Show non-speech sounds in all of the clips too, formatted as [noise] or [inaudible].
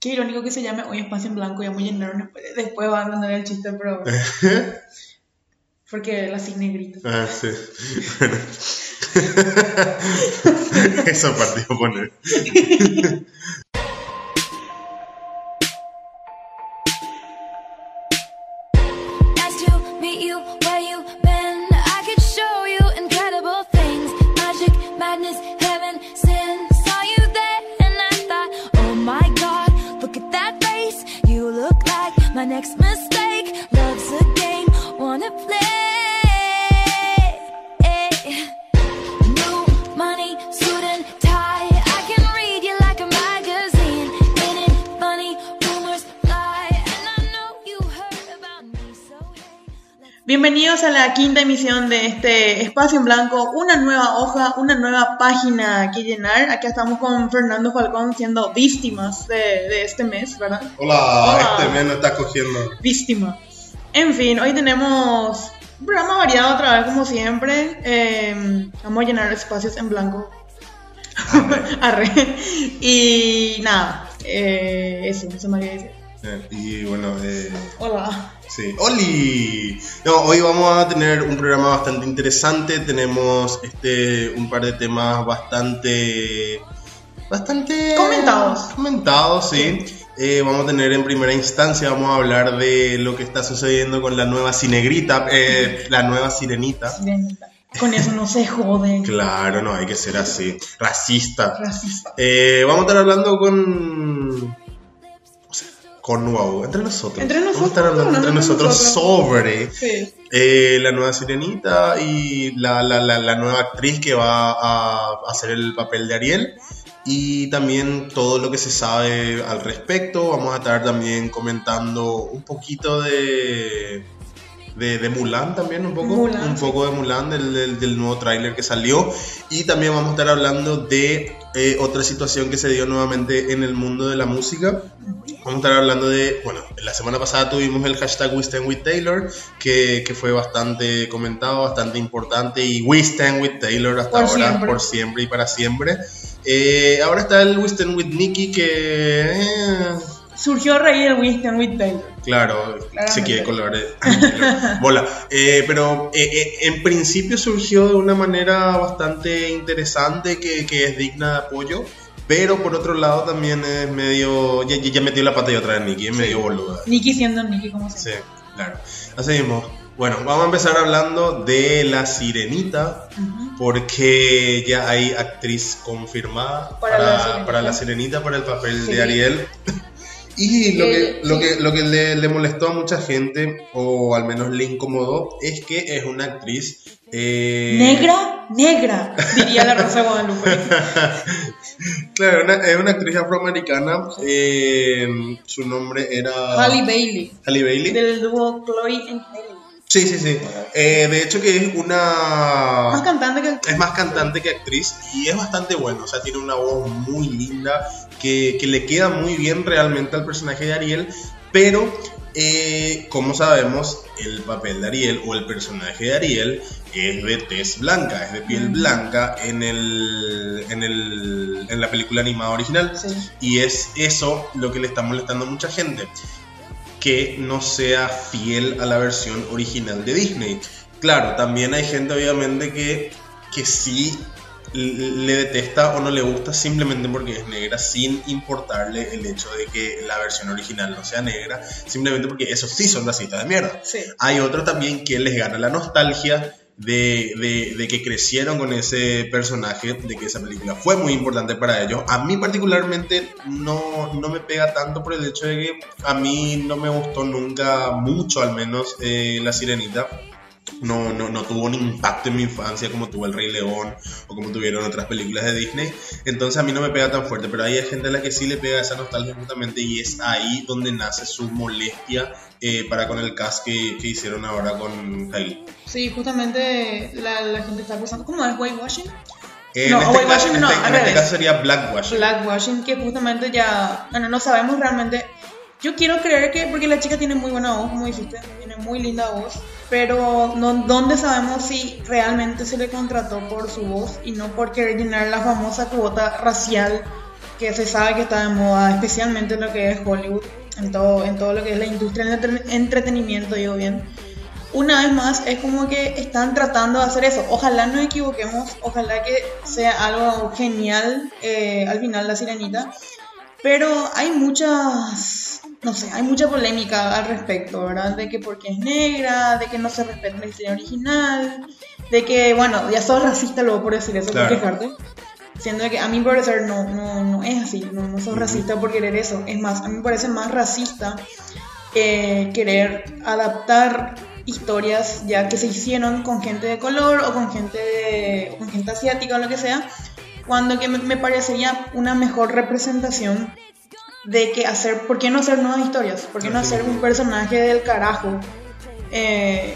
Qué irónico que se llame hoy espacio en blanco, ya muy llenaron después, después va a andar el chiste, pero... [laughs] Porque la signa grita. Ah, sí. Bueno. Iba a poner. Next mistake. Love's a game, wanna play. Bienvenidos a la quinta emisión de este espacio en blanco, una nueva hoja, una nueva página que llenar. Acá estamos con Fernando Falcón siendo víctimas de, de este mes, ¿verdad? Hola, Hola. este men no está cogiendo. Víctima. En fin, hoy tenemos un programa variado otra vez como siempre. Eh, vamos a llenar espacios en blanco. Arre. [laughs] Y nada, eh, eso, eso me quería decir. Y bueno, eh, Hola. sí. ¡Oli! No, hoy vamos a tener un programa bastante interesante. Tenemos este un par de temas bastante. Bastante. Comentados. Comentados, sí. Eh, vamos a tener en primera instancia, vamos a hablar de lo que está sucediendo con la nueva cinegrita, eh, la nueva sirenita. Sirenita. Con eso no se jode. Claro, no hay que ser así, racista. Racista. Eh, vamos a estar hablando con. Con wow, entre nosotros. Entre Vamos a estar nosotros, hablando entre nosotros nosotros. sobre Sí. eh, la nueva sirenita y la, la, la, la nueva actriz que va a hacer el papel de Ariel. Y también todo lo que se sabe al respecto. Vamos a estar también comentando un poquito de. De, de Mulan también, un poco. Mulan, un sí. poco de Mulan, del, del, del nuevo tráiler que salió. Y también vamos a estar hablando de eh, otra situación que se dio nuevamente en el mundo de la música. Vamos a estar hablando de, bueno, la semana pasada tuvimos el hashtag We Stand With Taylor, que, que fue bastante comentado, bastante importante, y We Stand With Taylor hasta Por ahora, siempre. por siempre y para siempre. Eh, ahora está el We Stand With Nicky, que, eh, Surgió a raíz de Winston with Taylor. claro, Claramente. se quiere colgar [laughs] bola. Eh, pero eh, eh, en principio surgió de una manera bastante interesante, que, que es digna de apoyo. Pero por otro lado también es medio... Ya, ya- metió la pata y otra vez Nicky, es medio boluda. Nicky siendo Nicky, como Sí, siempre. claro. Así mismo. Bueno, vamos a empezar hablando de la sirenita, porque ya hay actriz confirmada Para para, la para, Sirenita. la sirenita, para el papel Sí. de Ariel. [laughs] Y lo que, Eh, lo sí. que, lo que le, le molestó a mucha gente, o al menos le incomodó, es que es una actriz... eh, Negra, negra, diría la Rosa [laughs] Guadalupe. [laughs] Claro, una- es una actriz afroamericana. eh, su nombre era... Halle Bailey, Halle Bailey. del dúo Chloe and Halle. Sí, sí, sí. Eh, de hecho que es una... Más cantante que... es más cantante que actriz y es bastante bueno, o sea, tiene una voz muy linda que, que le queda muy bien realmente al personaje de Ariel, pero eh, como sabemos, el papel de Ariel o el personaje de Ariel es de tez blanca, es de piel blanca en, el, en, el, en la película animada original. Sí. Y es eso lo que le está molestando a mucha gente. Que no sea fiel a la versión original de Disney. Claro, también hay gente obviamente que, que sí le detesta o no le gusta simplemente porque es negra, sin importarle el hecho de que la versión original no sea negra, simplemente porque esos sí son racistas de mierda. Sí. Hay otros también que les gana la nostalgia de, de- que crecieron con ese personaje, de que esa película fue muy importante para ellos. A mí particularmente no, no me pega tanto por el hecho de que a mí no me gustó nunca mucho, al menos, eh, La Sirenita. No, no, no tuvo un impacto en mi infancia como tuvo El Rey León o como tuvieron otras películas de Disney. Entonces a mí no me pega tan fuerte, pero hay gente a la que sí le pega esa nostalgia justamente y es ahí donde nace su molestia eh, para con el cast que, que hicieron ahora con Hailey. Sí, justamente la, la gente está acusando. ¿Cómo es? ¿Whitewashing? Eh, No, en este, caso, en no, este- en este caso sería Blackwashing. Blackwashing, que justamente ya. Bueno, no sabemos realmente. Yo quiero creer que. Porque la chica tiene muy buena voz, como dijiste. Tiene muy linda voz. Pero no, ¿dónde sabemos si realmente se le contrató por su voz y no por querer llenar la famosa cuota racial que se sabe que está de moda, especialmente en lo que es Hollywood, en todo, en todo lo que es la industria del entre- entretenimiento, digo bien. Una vez más, es como que están tratando de hacer eso. Ojalá no equivoquemos, ojalá que sea algo genial eh, al final la sirenita. Pero hay muchas, no sé, hay mucha polémica al respecto, ¿verdad? De que porque es negra, de que no se respeta la historia original, de que, bueno, ya sos racista luego por decir eso, Claro. por quejarte. Siendo que a mí, por parecer, no, no, no es así, no, no sos racista por querer eso. Es más, a mí me parece más racista eh, querer adaptar historias ya que se hicieron con gente de color o con gente, de- o con gente asiática o lo que sea, cuando que me, me parecería una mejor representación de que hacer, ¿por qué no hacer nuevas historias? ¿Por qué no hacer un personaje del carajo eh,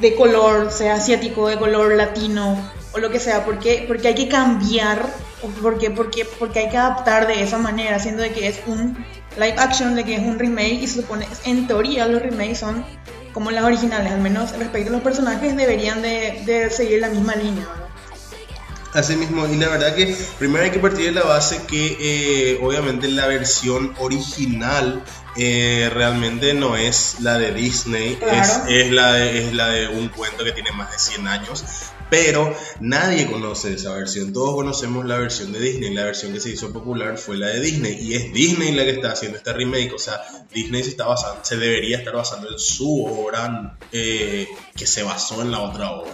de color, sea asiático, de color latino o lo que sea? ¿Por qué, porque hay que cambiar? ¿O ¿Por qué? Porque, porque hay que adaptar de esa manera, siendo de que es un live action, de que es un remake y se supone, en teoría los remakes son como las originales, al menos respecto a los personajes deberían de, de seguir la misma línea. Así mismo, y la verdad que primero hay que partir de la base que eh, obviamente la versión original eh, realmente no es la de Disney, Claro. es, es, la de, es la de un cuento que tiene más de 100 años, pero nadie conoce esa versión, todos conocemos la versión de Disney, la versión que se hizo popular fue la de Disney, y es Disney la que está haciendo este remake, o sea, Disney se, está basando, se debería estar basando en su obra eh, que se basó en la otra obra.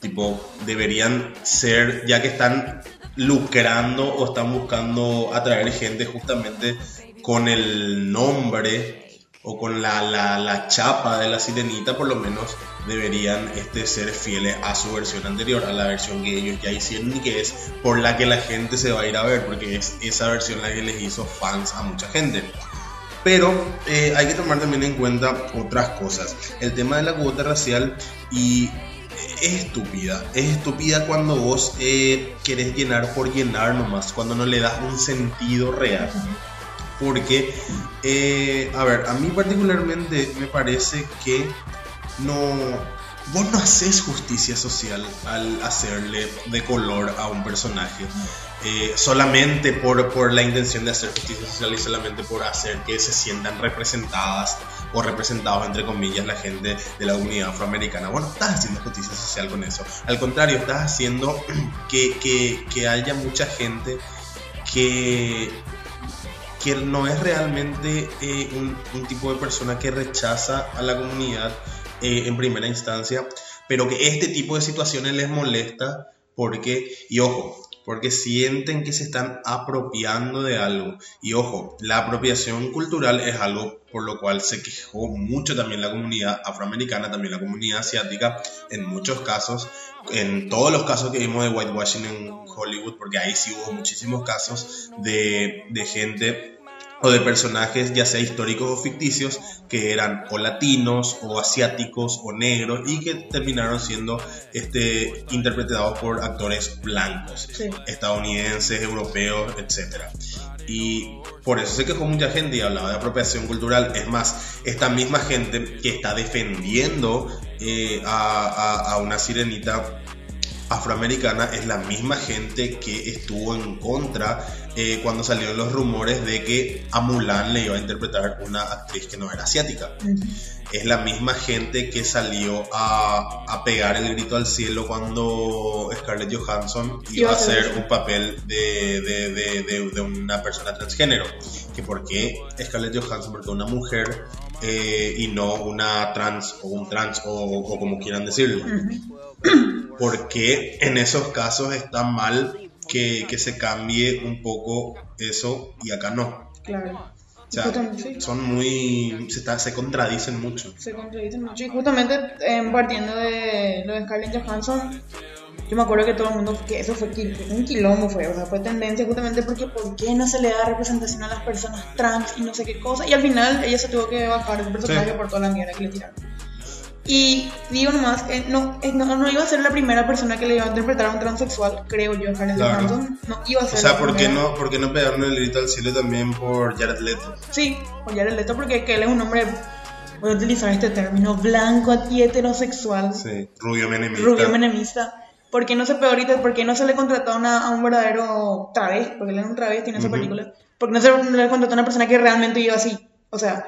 Tipo, deberían ser, ya que están lucrando o están buscando atraer gente justamente con el nombre o con la, la, la chapa de la sirenita, por lo menos deberían este, ser fieles a su versión anterior, a la versión que ellos ya hicieron y que es por la que la gente se va a ir a ver, porque es esa versión la que les hizo fans a mucha gente. Pero eh, hay que tomar también en cuenta otras cosas. El tema de la cuota racial y es estúpida. Es estúpida cuando vos eh, querés llenar por llenar nomás, cuando no le das un sentido real. Porque, eh, a ver, a mí particularmente me parece que no... Vos no haces justicia social al hacerle de color a un personaje. eh, solamente por, por la intención de hacer justicia social y solamente por hacer que se sientan representadas o representados entre comillas la gente de la comunidad afroamericana. Bueno, estás haciendo justicia social con eso. Al contrario, estás haciendo [clears throat] que, que, que haya mucha gente que, que no es realmente eh, un, tipo de persona que rechaza a la comunidad eh, en primera instancia, pero que este tipo de situaciones les molesta porque, y ojo, porque sienten que se están apropiando de algo. Y ojo, la apropiación cultural es algo por lo cual se quejó mucho también la comunidad afroamericana, también la comunidad asiática, en muchos casos, en todos los casos que vimos de whitewashing en Hollywood, porque ahí sí hubo muchísimos casos de, de gente o de personajes ya sea históricos o ficticios que eran o latinos o asiáticos o negros y que terminaron siendo este, interpretados por actores blancos, Sí. estadounidenses, europeos, etc. Y por eso se quejó mucha gente y hablaba de apropiación cultural. Es más, esta misma gente que está defendiendo eh, a, a- a una sirenita afroamericana es la misma gente que estuvo en contra eh, cuando salieron los rumores de que a Mulan le iba a interpretar una actriz que no era asiática. Es la misma gente que salió a, a pegar el grito al cielo cuando Scarlett Johansson iba a hacer un papel de, de- de- de- una persona transgénero. Que por qué Scarlett Johansson, porque una mujer eh, y no una trans o un trans o, o como quieran decirlo Ujú. porque en esos casos está mal que, que se cambie un poco eso y acá no. Claro. O sea, Justamente, sí. son muy. se, está- se contradicen mucho. se contradicen mucho. Y justamente eh, partiendo de lo de Scarlett Johansson, yo me acuerdo que todo el mundo, que eso fue un quilombo, fue, o sea, fue tendencia justamente porque ¿por qué no se le da representación a las personas trans y no sé qué cosa? Y al final ella se tuvo que bajar del personaje Sí. por toda la mierda que le tiraron. Y digo nomás, eh, no, eh, no, no iba a ser la primera persona que le iba a interpretar a un transexual, creo yo, Scarlett Claro. Johansson. No iba a O ser sea, la ¿por qué, no, ¿por qué no pegaron el grito al cielo también por Jared Leto? Sí, por Jared Leto, porque que él es un hombre, voy a utilizar este término, blanco y heterosexual, Sí, rubio menemista. rubio menemista. ¿por qué no se ahorita, por qué no se le contrató a, una- a un verdadero travesti, porque él era un travesti en esa Ujú. película, ¿por qué no se le contrató a una persona que realmente iba así? O sea,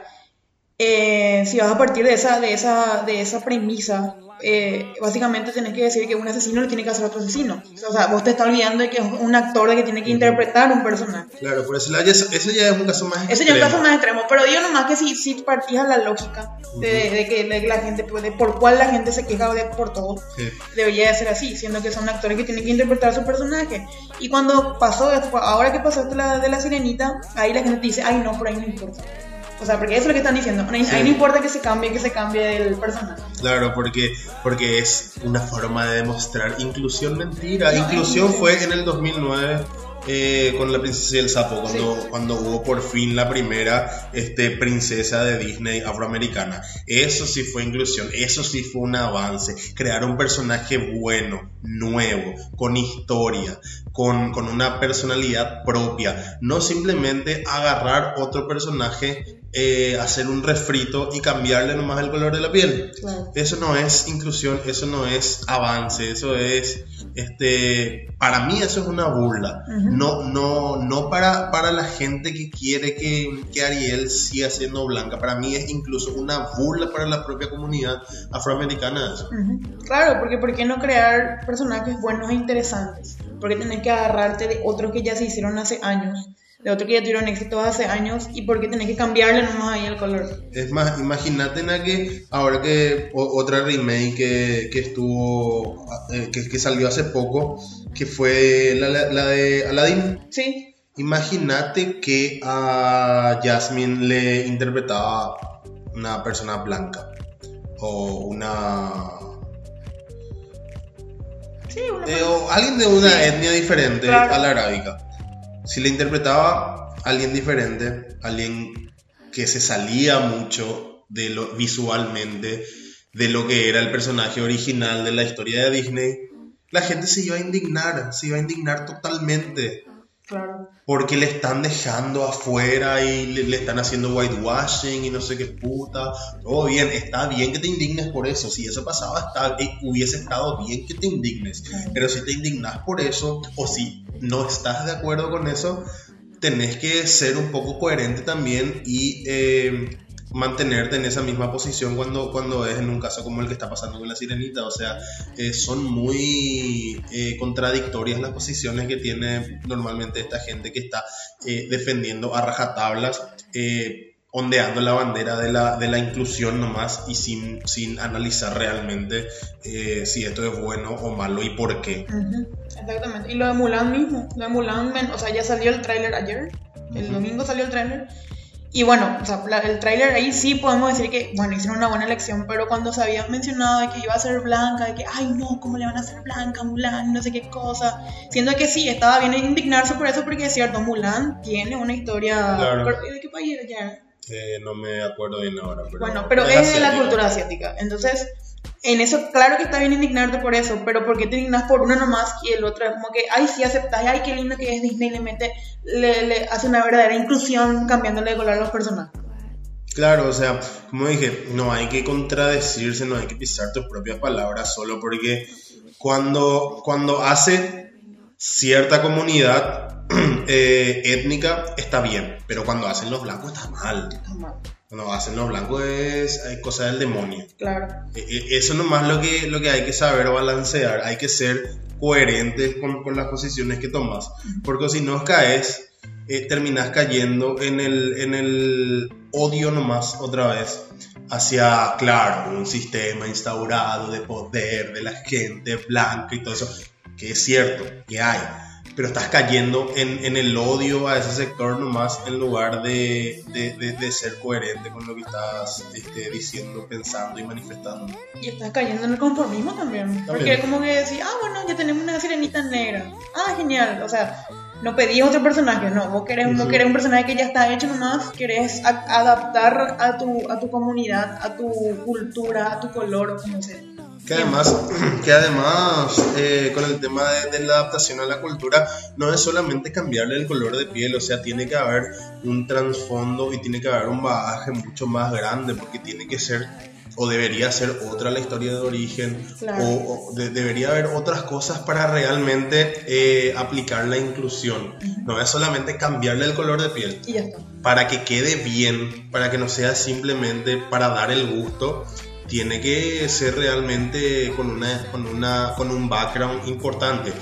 eh, si vas a partir de esa, de esa, de esa premisa, eh, básicamente tenés que decir que un asesino le tiene que hacer a otro asesino. O sea, vos te estás olvidando de que es un actor de que tiene que interpretar un personaje. Claro, por ese lado, ya es- eso ya es un caso más Ese ya es un extremo. caso más extremo, pero digo nomás que si, si partís a la lógica de, de que de la gente, de por cuál la gente se queja de, por todo, Sí. debería de ser así, siendo que son actores que tienen que interpretar su personaje. Y cuando pasó, ahora que pasó esto de la, de la sirenita, ahí la gente te dice, ay no, por ahí no importa. O sea, porque eso es lo que están diciendo, ahí, ahí no importa que se cambie, que se cambie el personaje. Claro, porque, porque es una forma de demostrar inclusión mentira. No, inclusión fue en el 2009 eh, con la princesa y el sapo, cuando, cuando hubo por fin la primera este, princesa de Disney afroamericana. Eso sí fue inclusión, eso sí fue un avance. Crear un personaje bueno, nuevo, con historia, con, con una personalidad propia. No simplemente agarrar otro personaje, eh, hacer un refrito y cambiarle nomás el color de la piel. Claro. Eso no es inclusión, eso no es avance, eso es, este, para mí eso es una burla. No, no, no para, para la gente que quiere que, que Ariel siga siendo blanca. Para mí es incluso una burla para la propia comunidad afroamericana. eso. Claro, porque ¿por qué no crear personajes buenos e interesantes? Porque tenés que agarrarte de otros que ya se hicieron hace años, de otros que ya tuvieron éxito hace años, y por qué tenés que cambiarle nomás ahí el color. Es más, imagínate na que ahora que o- otra remake que, que estuvo, eh, que, que salió hace poco, que fue la, la- la de Aladdin. Sí, Imagínate que a Jasmine le interpretaba una persona blanca o una sí, una eh, o alguien de una Sí. etnia diferente Claro. a la arábica. Si le interpretaba a alguien diferente, alguien que se salía mucho de lo visualmente de lo que era el personaje original de la historia de Disney, la gente se iba a indignar, se iba a indignar totalmente claro. porque le están dejando afuera y le, le están haciendo whitewashing y no sé qué puta. Todo bien, está bien que te indignes por eso. Si eso pasaba, está, eh, hubiese estado bien que te indignes. Claro. Pero si te indignas por eso, o si no estás de acuerdo con eso, tenés que ser un poco coherente también y eh, mantenerte en esa misma posición cuando, cuando es en un caso como el que está pasando con la sirenita. O sea, eh, son muy eh, contradictorias las posiciones que tiene normalmente esta gente que está eh, defendiendo a rajatablas. eh, ondeando la bandera de la, de la inclusión nomás y sin, sin analizar realmente eh, si esto es bueno o malo y por qué. Ujú, Exactamente. Y lo de Mulan mismo. Lo de Mulan, o sea, ya salió el tráiler ayer. El Ujú. domingo salió el tráiler. Y bueno, o sea, la- el tráiler ahí sí podemos decir que, bueno, hicieron una buena elección, pero cuando se había mencionado de que iba a ser blanca, de que, ay no, ¿cómo le van a hacer blanca a Mulan? No sé qué cosa. Siendo que sí, estaba bien indignarse por eso, porque es cierto, Mulan tiene una historia... Claro. ¿De qué país era ya? Eh, no me acuerdo bien ahora. Pero Bueno, pero es de la cultura asiática. Entonces, en eso, claro que está bien indignarte por eso, pero ¿por qué te indignas por uno nomás y el otro? Es como que, ay, sí aceptas, ay, qué lindo que es Disney, le mete, le, le hace una verdadera inclusión cambiándole de color a los personajes. Claro, o sea, como dije, no hay que contradecirse, no hay que pisar tus propias palabras solo porque cuando, cuando hace cierta comunidad [clears throat] eh, étnica está bien, pero cuando hacen los blancos está mal. Está mal, Cuando hacen los blancos es, es cosa del demonio. Claro. E- e- Eso nomás lo que, lo que hay que saber balancear, hay que ser coherentes con, con las posiciones que tomas, porque si no caes, eh, terminas cayendo en el, en el odio nomás otra vez hacia, claro, un sistema instaurado de poder de la gente blanca y todo eso, que es cierto, que hay, pero estás cayendo en, en el odio a ese sector nomás en lugar de, de, de- de ser coherente con lo que estás este, diciendo, pensando y manifestando. Y estás cayendo en el conformismo también. Porque como que decís, ah, bueno, ya tenemos una sirenita negra. Ah, genial. O sea, no pedís otro personaje, no. Vos querés, vos Ujú. querés un personaje que ya está hecho nomás, querés a- adaptar a tu, a tu comunidad, a tu cultura, a tu color, como sea. Que además, [clears throat] que además eh, con el tema de, de la adaptación a la cultura, no es solamente cambiarle el color de piel, o sea, tiene que haber un trasfondo y tiene que haber un bagaje mucho más grande, porque tiene que ser o debería ser otra la historia de origen, Claro. o, o de- debería haber otras cosas para realmente eh, aplicar la inclusión. No es solamente cambiarle el color de piel, Y ya está. para que quede bien, para que no sea simplemente para dar el gusto, tiene que ser realmente con una con una con un background importante.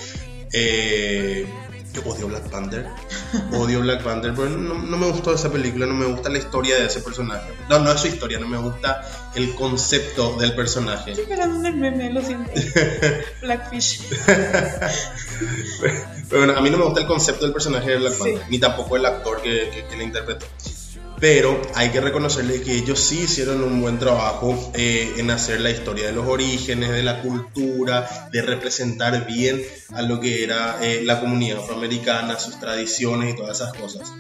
Eh, yo odio Black Panther, [laughs] odio Black Panther, pero no, no me gustó esa película, no me gusta la historia de ese personaje. No, no es su historia, no me gusta el concepto del personaje. Estoy esperando el meme, lo siento. [laughs] Blackfish. [laughs] Pero bueno, a mí no me gusta el concepto del personaje de Black Sí. Panther, ni tampoco el actor que, que, que le interpretó. Pero hay que reconocerle que ellos sí hicieron un buen trabajo eh, en hacer la historia de los orígenes, de la cultura, de representar bien a lo que era eh, la comunidad afroamericana, sus tradiciones y todas esas cosas.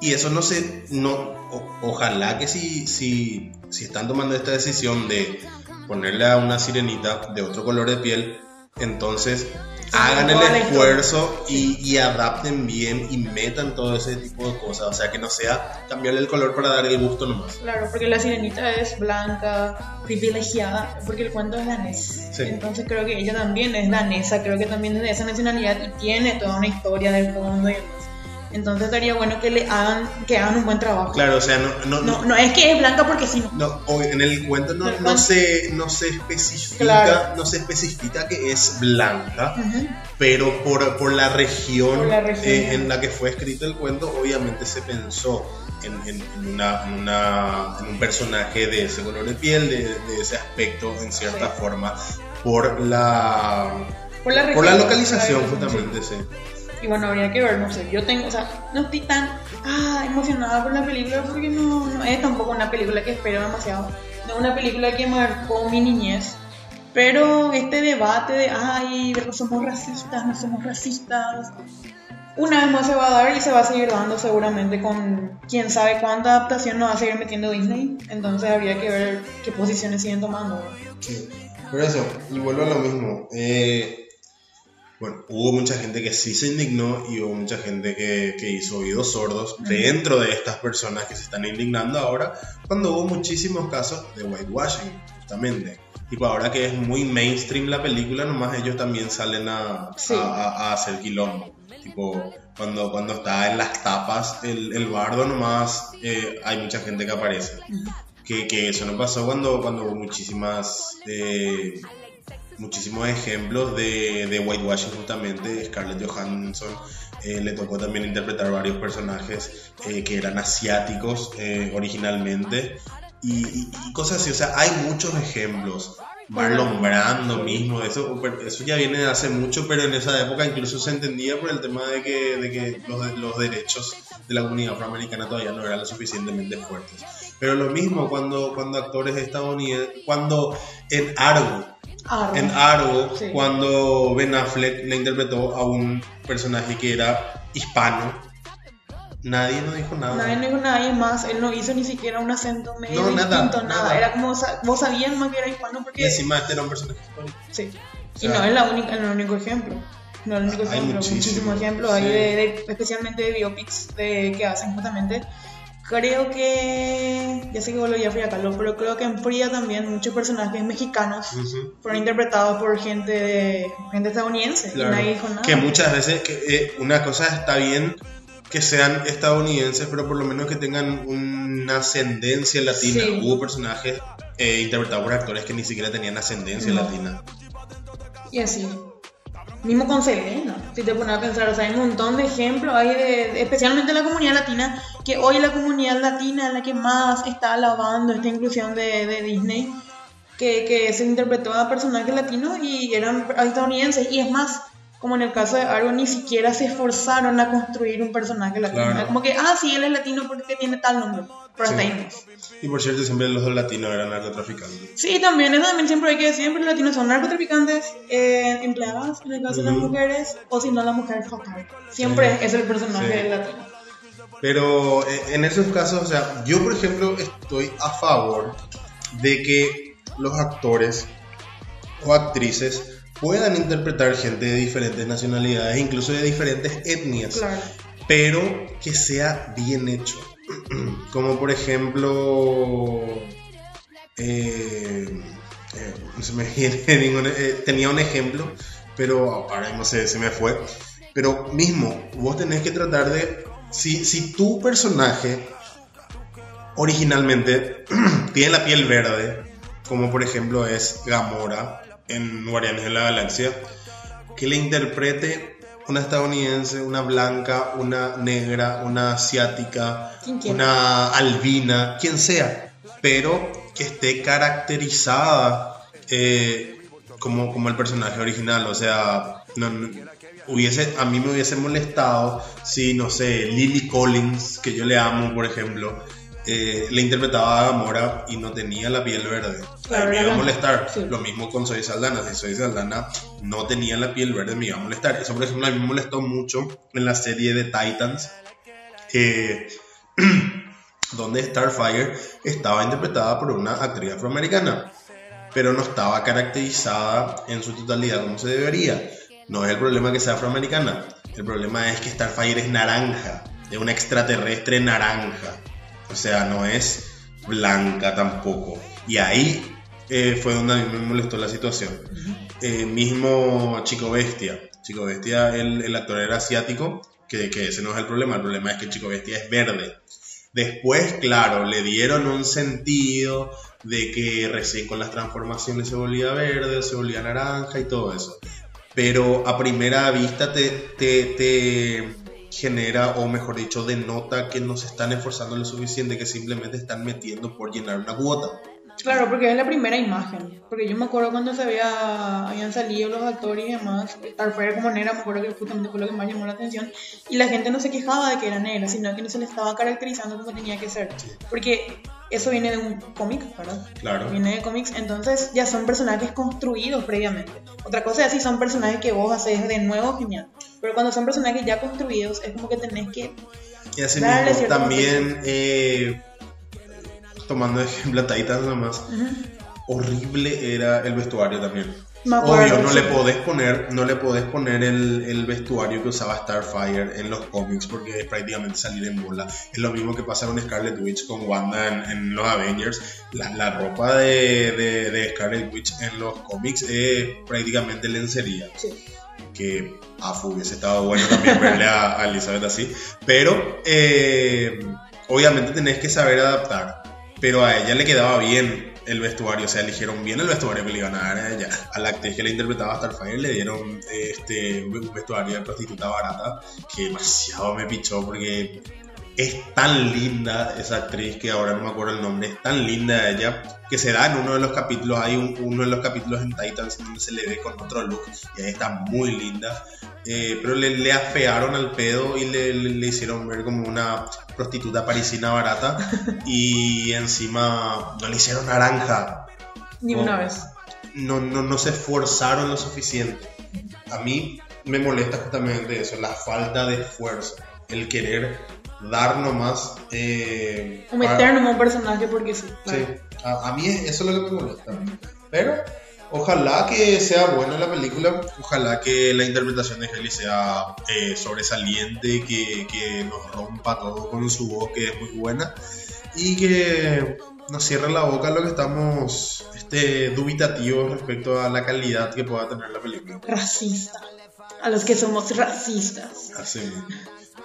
Y eso no se, no, o- ojalá que si, si, si están tomando esta decisión de ponerle a una sirenita de otro color de piel, entonces hagan el esfuerzo y, y adapten bien y metan todo ese tipo de cosas. O sea, que no sea cambiarle el color para dar el gusto nomás. Claro, porque la sirenita es blanca, privilegiada, porque el cuento es danés. Sí. Entonces creo que ella también es danesa, creo que también es de esa nacionalidad y tiene toda una historia del fondo y. Entonces estaría bueno que le hagan, que hagan un buen trabajo. Claro, o sea, no, no, No, no es que es blanca porque sí, no. No, en el cuento no, no, se, no se especifica, Claro. no se especifica que es blanca, pero por, por la región, Por la región. eh, en la que fue escrito el cuento, obviamente se pensó en, en- en una, en, una- en un personaje de ese color de piel, de, de ese aspecto, en cierta Sí. forma, por la, Por la, por la localización, justamente, sí. Y bueno, habría que ver, no sé, yo tengo, o sea, no estoy tan ah, emocionada por la película porque no, no es tampoco una película que espero demasiado. No es una película que marcó mi niñez. Pero este debate de, ay, que somos racistas, no somos racistas, una vez más se va a dar y se va a seguir dando seguramente con quién sabe cuánta adaptación nos va a seguir metiendo Disney. Entonces habría que ver qué posiciones siguen tomando. ¿no? Sí, por eso, y vuelvo a lo mismo. eh, bueno, hubo mucha gente que sí se indignó y hubo mucha gente que, que hizo oídos sordos dentro de estas personas que se están indignando ahora, cuando hubo muchísimos casos de whitewashing, justamente. Tipo, ahora que es muy mainstream la película, nomás ellos también salen a, Sí. a, a- hacer quilombo. Tipo, cuando, cuando está en las tapas el, el bardo, nomás eh, hay mucha gente que aparece que, que eso no pasó cuando, cuando hubo muchísimas eh, muchísimos ejemplos de, de whitewashing justamente Scarlett Johansson eh, le tocó también interpretar varios personajes eh, que eran asiáticos eh, originalmente y, cosas así, o sea, hay muchos ejemplos. Marlon Brando mismo, eso, eso ya viene de hace mucho, pero en esa época incluso se entendía por el tema de que, de que los, los derechos de la comunidad afroamericana todavía no eran lo suficientemente fuertes. Pero lo mismo cuando, cuando actores estadounidenses, cuando en Argo, Argo. en Argo, Sí. cuando Ben Affleck le interpretó a un personaje que era hispano, nadie no dijo nada. Nadie no dijo nada y más, él no hizo ni siquiera un acento medio No, nada, distinto, nada. nada. Era como, vos sabías más que era hispano Y porque... encima este era un personaje hispano. Sí. O y sea, no es la única, el único ejemplo. No es el único Hay ejemplo, muchísimos, muchísimos ejemplos hay sí. de, de- especialmente de biopics de, que hacen justamente. Creo que, ya sé que vos lo ya Frida Kahlo, pero creo que en Frida también muchos personajes mexicanos Ujú. fueron interpretados por gente de, gente estadounidense Claro. y nadie dijo nada. Que muchas veces que, eh, una cosa está bien que sean estadounidenses, pero por lo menos que tengan una ascendencia latina. Sí. Hubo personajes eh, interpretados por actores que ni siquiera tenían ascendencia No. latina. Y así. Mismo con Selena, si te pones a pensar, o sea, hay un montón de ejemplos, hay especialmente en la comunidad latina, que hoy la comunidad latina es la que más está alabando esta inclusión de, de Disney, que, que se interpretó a personajes latinos y eran estadounidenses, y es más, como en el caso de Argo, ni siquiera se esforzaron a construir un personaje latino. Claro. Como que, ah, sí, él es latino porque tiene tal nombre, pero hasta Sí. ahí. Y por cierto, siempre los dos latinos eran narcotraficantes. Sí, también, eso también siempre hay que decir, siempre los latinos son narcotraficantes, eh, empleadas, en el caso de las mujeres, o si no, la mujer fatal. Siempre Sí. es el personaje Sí. latino. Pero eh, en esos casos, o sea, yo por ejemplo estoy a favor de que los actores o actrices puedan interpretar gente de diferentes nacionalidades, incluso de diferentes etnias, Claro. pero que sea bien hecho. [clears throat] Como por ejemplo, eh, eh, no se me viene [laughs] ningún, eh, tenía un ejemplo, pero ahora mismo se, se me fue. Pero mismo, vos tenés que tratar de, si, si tu personaje originalmente [clears throat] tiene la piel verde, como por ejemplo es Gamora en Guardianes de la Galaxia, que le interprete una estadounidense, una blanca, una negra, una asiática, una albina, quien sea, pero que esté caracterizada eh, como, como el personaje original, o sea, no- no- hubiese, a mí me hubiese molestado si, no sé, Lily Collins, que yo le amo, por ejemplo, eh, le interpretaba a Gamora y no tenía la piel verde. Claro, me iba a molestar. Sí. Lo mismo con Soy Saldana. Si Soy Saldana no tenía la piel verde, me iba a molestar. Eso, por ejemplo, a mí me molestó mucho en la serie de Titans. [clears throat] donde Starfire estaba interpretada por una actriz afroamericana, pero no estaba caracterizada en su totalidad como se debería. No es el problema que sea afroamericana, el problema es que Starfire es naranja, es una extraterrestre naranja, o sea, no es blanca tampoco. Y ahí eh, fue donde a mí me molestó la situación. Eh, mismo Chico Bestia, Chico Bestia, el, el actor era asiático, que, que ese no es el problema, el problema es que Chico Bestia es verde. Después, claro, le dieron un sentido de que recién con las transformaciones se volvía verde, se volvía naranja y todo eso. Pero a primera vista te, te, te genera, o mejor dicho, denota que no se están esforzando lo suficiente, que simplemente están metiendo por llenar una cuota. Claro, porque es la primera imagen. Porque yo me acuerdo cuando se había, habían salido los actores y demás, Starfire como negra, me acuerdo que justamente fue lo que más llamó la atención. Y la gente no se quejaba de que era negra, sino que no se le estaba caracterizando como tenía que ser. Porque eso viene de un cómic, ¿verdad? Claro. Viene de cómics, entonces ya son personajes construidos previamente. Otra cosa es si son personajes que vos haces de nuevo, genial. Pero cuando son personajes ya construidos, es como que tenés que Y así mismo, también, eh, tomando ejemplo a Titans nomás, horrible era el vestuario también. Obvio, no le podés poner, no le podés poner el, el vestuario que usaba Starfire en los cómics porque es prácticamente salir en bola. Es lo mismo que pasa con Scarlet Witch con Wanda en, en los Avengers. La, la ropa de, de, de Scarlet Witch en los cómics es prácticamente lencería Sí. Que a hubiese estado bueno también verle a, a Elizabeth así. Pero eh, obviamente tenés que saber adaptar. Pero a ella le quedaba bien el vestuario, o sea, eligieron bien el vestuario que le iban a dar a ella. A la actriz que le interpretaba Starfire le dieron este un vestuario de prostituta barata que demasiado me pichó porque es tan linda esa actriz que ahora no me acuerdo el nombre, es tan linda ella que se da en uno de los capítulos, hay un- uno de los capítulos en Titans donde se le ve con otro look y ahí está muy linda, Eh, pero le, le afearon al pedo y le, le- le hicieron ver como una prostituta parisina barata y encima no le hicieron naranja, Ni una vez. no, no, no se esforzaron lo suficiente. A mí me molesta justamente eso, la falta de esfuerzo, el querer dar nomás. Eh, O meter nomás un personaje porque sí. Sí, a, a mí es- eso es lo que me molesta. Pero ojalá que sea buena la película, ojalá que la interpretación de Haley sea eh, sobresaliente, que, que nos rompa todo con su voz, que es muy buena, y que nos cierre la boca lo que estamos este, dubitativos respecto a la calidad que pueda tener la película. Racista. A los que somos racistas. Así,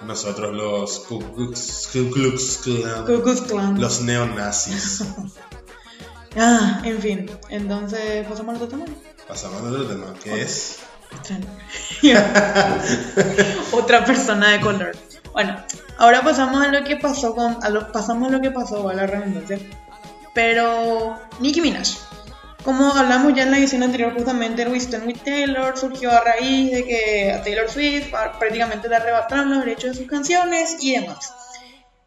nosotros los Ku Klux Klan, los neonazis. [laughs] Ah, en fin. Entonces, pasamos al otro tema. Pasamos a otro tema, que es... [laughs] Otra persona de color. Bueno, ahora pasamos a lo que pasó con. A lo, pasamos a lo que pasó, a la redundancia. Pero. Nicki Minaj. Como hablamos ya en la edición anterior, justamente el Winston with Taylor surgió a raíz de que a Taylor Swift prácticamente le arrebataron los derechos de sus canciones y demás.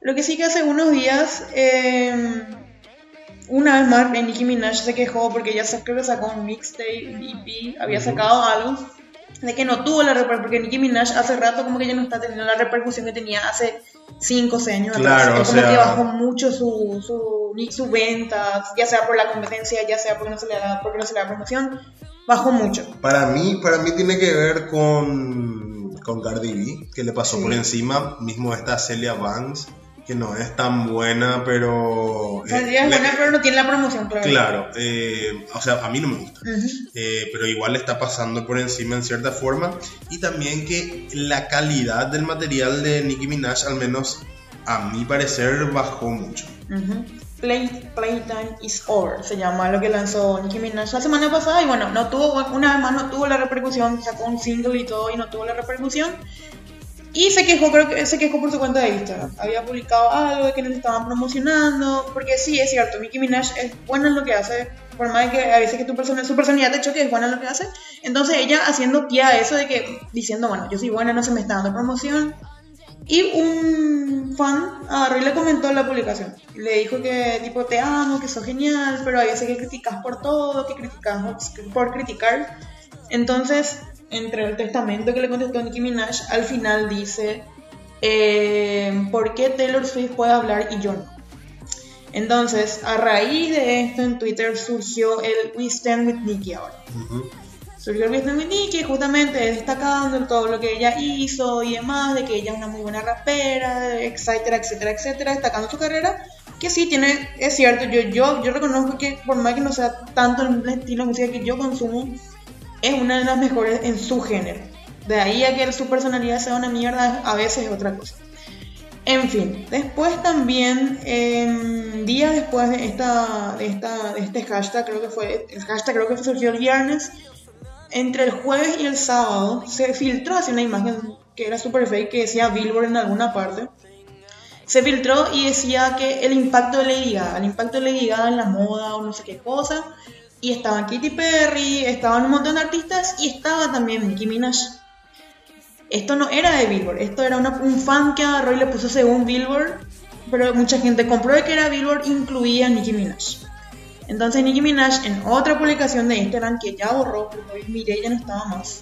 Lo que sí que hace unos días, eh, una vez más, Nicki Minaj se quejó porque ella creo que sacó un mixtape, EP, había sacado algo de que no tuvo la repercusión, porque Nicki Minaj hace rato como que ya no está teniendo la repercusión que tenía hace 5 o 6 años Claro, atrás. Es o como sea- que bajó mucho su, su, su venta, ya sea por la competencia, ya sea porque no se le da, porque no se le da promoción. bajó mucho. Para mí, para mí tiene que ver con, con Cardi B, que le pasó Sí. por encima, mismo esta Celia Banks, que no es tan buena, pero... Eh, es buena, pero no tiene la promoción, claro. Claro, eh, o sea, a mí no me gusta. Ujú. Eh, pero igual le está pasando por encima en cierta forma. Y también que la calidad del material de Nicki Minaj, al menos a mi parecer, bajó mucho. Ujú. Play, Playtime is Over, se llama lo que lanzó Nicki Minaj la semana pasada y bueno, no tuvo, una vez más no tuvo la repercusión, sacó un single y todo y no tuvo la repercusión. Y se quejó, creo que se quejó por su cuenta de Instagram. Había publicado algo de que no le estaban promocionando, porque sí, es cierto, Nicki Minaj es buena en lo que hace, por más que a veces que tu persona, su personalidad te choque, es buena en lo que hace. Entonces ella haciendo pie a eso de que, diciendo, bueno, yo soy buena, no se me está dando promoción, y un fan agarró y le comentó la publicación. Le dijo que tipo te amo, que sos genial, pero hay veces que criticas por todo, que criticas por criticar. Entonces, entre el testamento que le contestó Nicki Minaj, al final dice, eh, ¿por qué Taylor Swift puede hablar y yo no? Entonces, a raíz de esto en Twitter surgió el We Stand With Nicki ahora Ujú. surgió el Vietnam Nicki justamente destacando todo lo que ella hizo y demás, de que ella es una muy buena rapera, etcétera, etcétera, etcétera, destacando su carrera, que sí tiene, es cierto, yo, yo, yo reconozco que por más que no sea tanto el estilo de música que yo consumo, es una de las mejores en su género. De ahí a que su personalidad sea una mierda, a veces es otra cosa. En fin, después también, em, días después de, esta, de, esta, de este hashtag, creo que fue, el hashtag creo que surgió el viernes, entre el jueves y el sábado se filtró así una imagen que era super fake que decía Billboard en alguna parte. Se filtró y decía que el impacto de Lady Gaga, el impacto de Lady Gaga en la moda o no sé qué cosa. Y estaban Katy Perry, estaban un montón de artistas y estaba también Nicki Minaj. Esto no era de Billboard, esto era un fan que agarró y le puso según Billboard, pero mucha gente compró que era Billboard, incluía a Nicki Minaj. Entonces Nicki Minaj en otra publicación de Instagram que ya borró, porque miré ya no estaba más,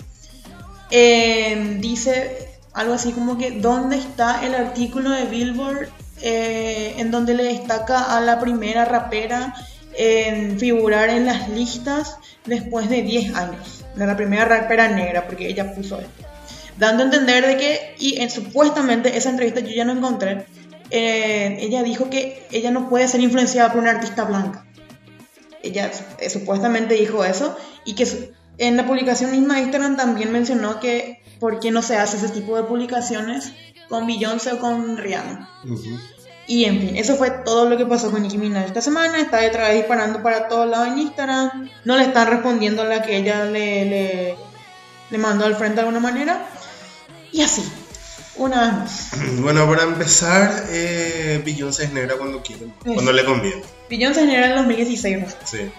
eh, dice algo así como que ¿dónde está el artículo de Billboard eh, en donde le destaca a la primera rapera figurar en las listas después de 10 años? De la primera rapera negra, porque ella puso esto. Dando a entender de que, y en, supuestamente esa entrevista yo ya no encontré, eh, ella dijo que ella no puede ser influenciada por una artista blanca ella eh, supuestamente dijo eso y que en la publicación misma de Instagram también mencionó que por qué no se hace ese tipo de publicaciones con Beyoncé o con Rihanna. Ujú. Y en fin, eso fue todo lo que pasó con Nicki Minaj esta semana. Está detrás vez disparando para todos lados en Instagram. No le están respondiendo a la que ella le, le, le mandó al frente de alguna manera. Y así, una vez más. [clears throat] Bueno, para empezar, eh, Beyoncé es negra cuando quiere, cuando le conviene. Beyoncé en el 2016. ¿no? Sí.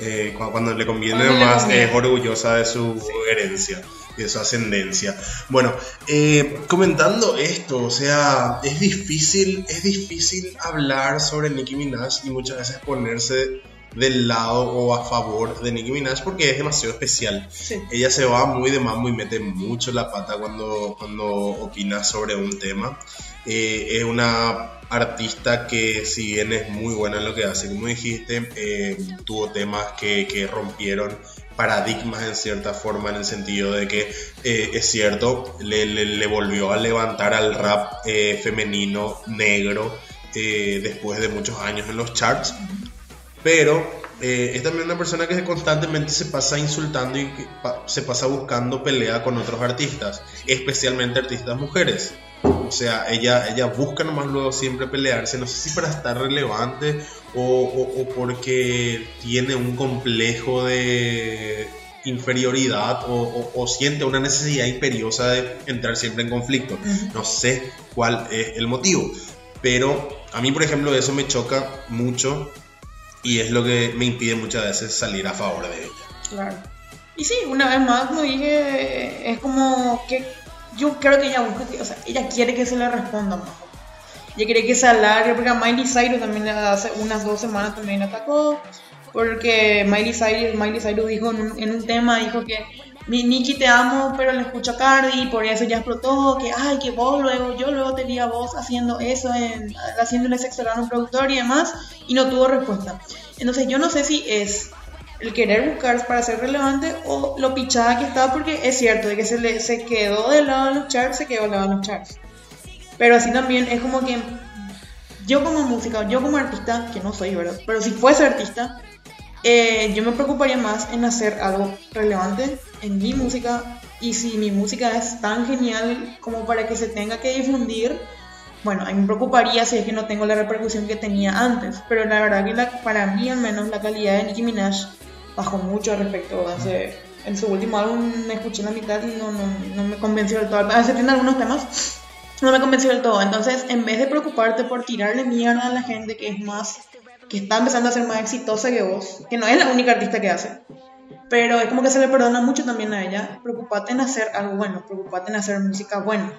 Eh, cu- cuando, le conviene Cuando le más, conviene. es orgullosa de su herencia, de su ascendencia. Bueno, eh, comentando esto, o sea, es difícil, es difícil hablar sobre Nicki Minaj y muchas veces ponerse del lado o a favor de Nicki Minaj porque es demasiado especial. Sí. Ella se va muy de mambo y mete mucho la pata cuando, cuando opina sobre un tema. Eh, es una artista que si bien es muy buena en lo que hace, como dijiste, eh, tuvo temas que, que rompieron paradigmas en cierta forma en el sentido de que eh, es cierto, le, le- volvió a levantar al rap eh, femenino negro eh, después de muchos años en los charts pero es también una persona que constantemente se pasa insultando y pa- se pasa buscando pelea con otros artistas, especialmente artistas mujeres. O sea, ella, ella busca nomás luego siempre pelearse, no sé si para estar relevante o, o- o porque tiene un complejo de inferioridad o, o- o siente una necesidad imperiosa de entrar siempre en conflicto. No sé cuál es el motivo, pero a mí, por ejemplo, eso me choca mucho y es lo que me impide muchas veces salir a favor de ella. Claro. Y sí, una vez más, como dije, es como que yo creo que ella busca, que, o sea, ella quiere que se le responda más. Ella quiere que se alargue, porque a Miley Cyrus también hace unas dos semanas también atacó, porque Miley Cyrus, Miley Cyrus dijo en un, en un tema, dijo que mi Nicki te amo, pero le escucho a Cardi y por eso ya explotó, que ay, que vos luego, yo luego te vi a vos haciendo eso, en, haciéndole sexo a un productor y demás, y no tuvo respuesta. Entonces yo no sé si es el querer buscar para ser relevante o lo pichada que estaba, porque es cierto, de que se, le, se quedó del lado de los charts, se quedó del lado de los charts. Pero así también es como que yo como música, yo como artista, que no soy, ¿verdad? Pero si fuese artista, eh, yo me preocuparía más en hacer algo relevante en mi música y si mi música es tan genial como para que se tenga que difundir, bueno, a mí me preocuparía si es que no tengo la repercusión que tenía antes, pero la verdad que la- para mí al menos la calidad de Nicki Minaj bajó mucho respecto a hace, en su último álbum me escuché la mitad y no, no, no me convenció del todo, a veces tiene algunos temas, no me convenció del todo, entonces en vez de preocuparte por tirarle mierda a la gente que es más, que está empezando a ser más exitosa que vos, que no es la única artista que hace, pero es como que se le perdona mucho también a ella. Preocupate en hacer algo bueno, preocupate en hacer música buena.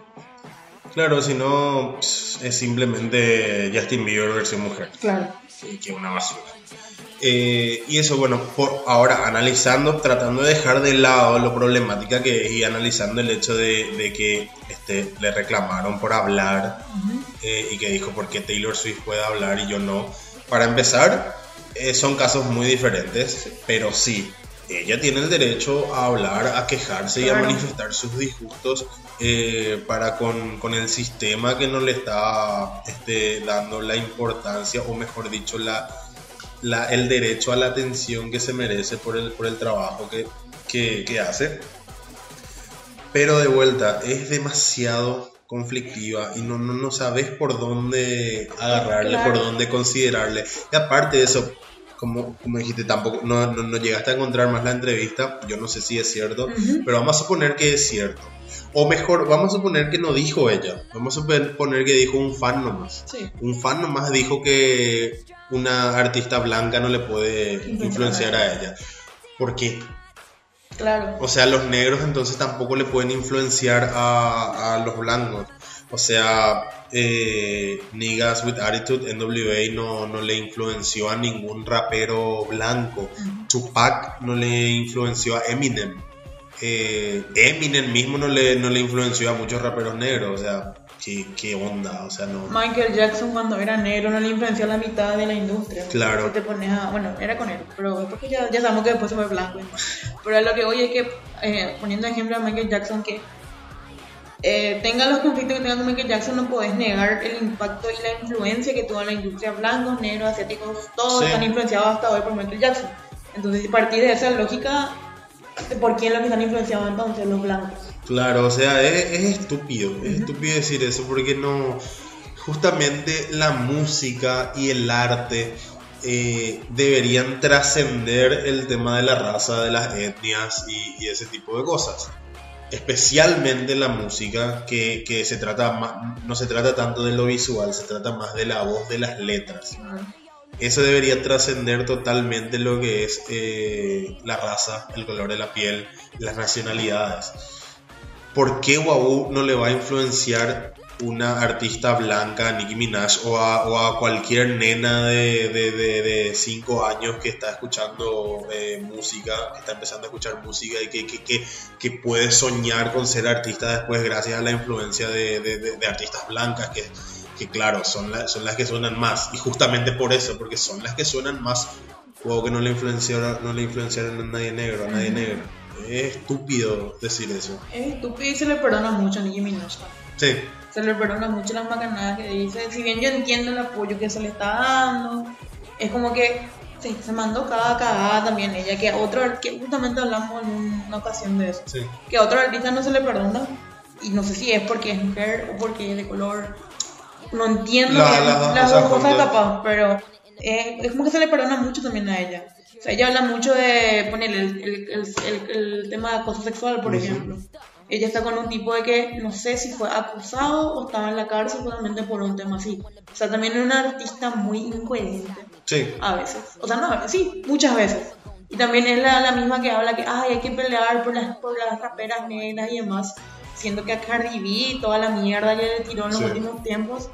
Claro, si no, es simplemente Justin Bieber versión mujer. Claro. que que una basura. Eh, y eso, bueno, por ahora analizando, tratando de dejar de lado lo problemática que es y analizando el hecho de, de que este, le reclamaron por hablar eh, y que dijo por qué Taylor Swift puede hablar y yo no. Para empezar, eh, son casos muy diferentes, pero sí, ella tiene el derecho a hablar, a quejarse y a manifestar sus disgustos eh, para con, con el sistema que no le está este, dando la importancia, o mejor dicho, la, la- el derecho a la atención que se merece por el, por el trabajo que, que- que hace. Pero de vuelta, es demasiado conflictiva y no, no, no sabes por dónde agarrarle, Claro. por dónde considerarle. Y aparte de eso, como, como dijiste, tampoco no, no, no llegaste a encontrar más la entrevista, yo no sé si es cierto, pero vamos a suponer que es cierto. O mejor, vamos a suponer que no dijo ella, vamos a suponer que dijo un fan nomás. Sí. Un fan nomás dijo que una artista blanca no le puede Influenciar a ella. ¿Por qué? Claro. O sea, los negros entonces tampoco le pueden influenciar a, a los blancos. O sea, eh, Niggas with Attitude, NWA no, no le influenció a ningún rapero blanco. Tupac no le influenció a Eminem. Eh, Eminem mismo no le, no le influenció a muchos raperos negros. O sea, ¿qué, qué onda? O sea, no. Michael Jackson cuando era negro no le influenció a la mitad de la industria. Claro. Si te pones a- bueno, era con él, pero después que ya, ya sabemos que después se fue blanco. Pero lo que voy es que, eh, poniendo ejemplo a Michael Jackson, que eh, tenga los conflictos que tenga con Michael Jackson, no podés negar el impacto y la influencia que tuvo en la industria blancos, negros, asiáticos, todos Sí. están influenciados hasta hoy por Michael Jackson. Entonces, a partir de esa lógica, ¿por quién lo que están influenciados entonces? Los blancos. Claro, o sea, es, es estúpido, es estúpido decir eso porque no, justamente la música y el arte eh, deberían trascender el tema de la raza, de las etnias y, y ese tipo de cosas. Especialmente la música, que, que se trata ma- no se trata tanto de lo visual, se trata más de la voz, de las letras. Eso debería trascender totalmente lo que es eh, la raza, el color de la piel, las nacionalidades. ¿Por qué Wawu no le va a influenciar una artista blanca, Nicki Minaj, o a, cualquier nena de 5 años que está escuchando eh, música, que está empezando a escuchar música y que, puede soñar con ser artista después gracias a la influencia de- de artistas blancas que, que claro, son, la- son las que suenan más. Y justamente por eso, porque son las que suenan más, Wow que no le influenciaron, no le influenciaron a nadie negro, a nadie negro. Es estúpido decir eso. Es estúpido y se le perdona mucho a Nicki Minaj. Sí, Se le perdona mucho las macanadas que dice. Si bien yo entiendo el apoyo que se le está dando, es como que sí, se mandó cada cagada también ella, que a otro, que justamente hablamos en una ocasión de eso, sí. que a otro artista no se le perdona, y no sé si es porque es mujer o porque es de color, no entiendo La- las dos las cosas dos cosas juntas. capaz, pero eh, es como que se le perdona mucho también a ella. O sea, ella habla mucho de ponerle el, el, el, tema de acoso sexual, por ejemplo. Ella está con un tipo de que no sé si fue acusado o estaba en la cárcel solamente por un tema así. O sea, también es una artista muy incoherente Sí, a veces. O sea, no a veces, sí, muchas veces. Y también es la, la misma que habla que ay, hay que pelear por las, por las raperas negras y demás. Siendo que a Cardi B y toda la mierda que le tiró en los Sí. últimos tiempos,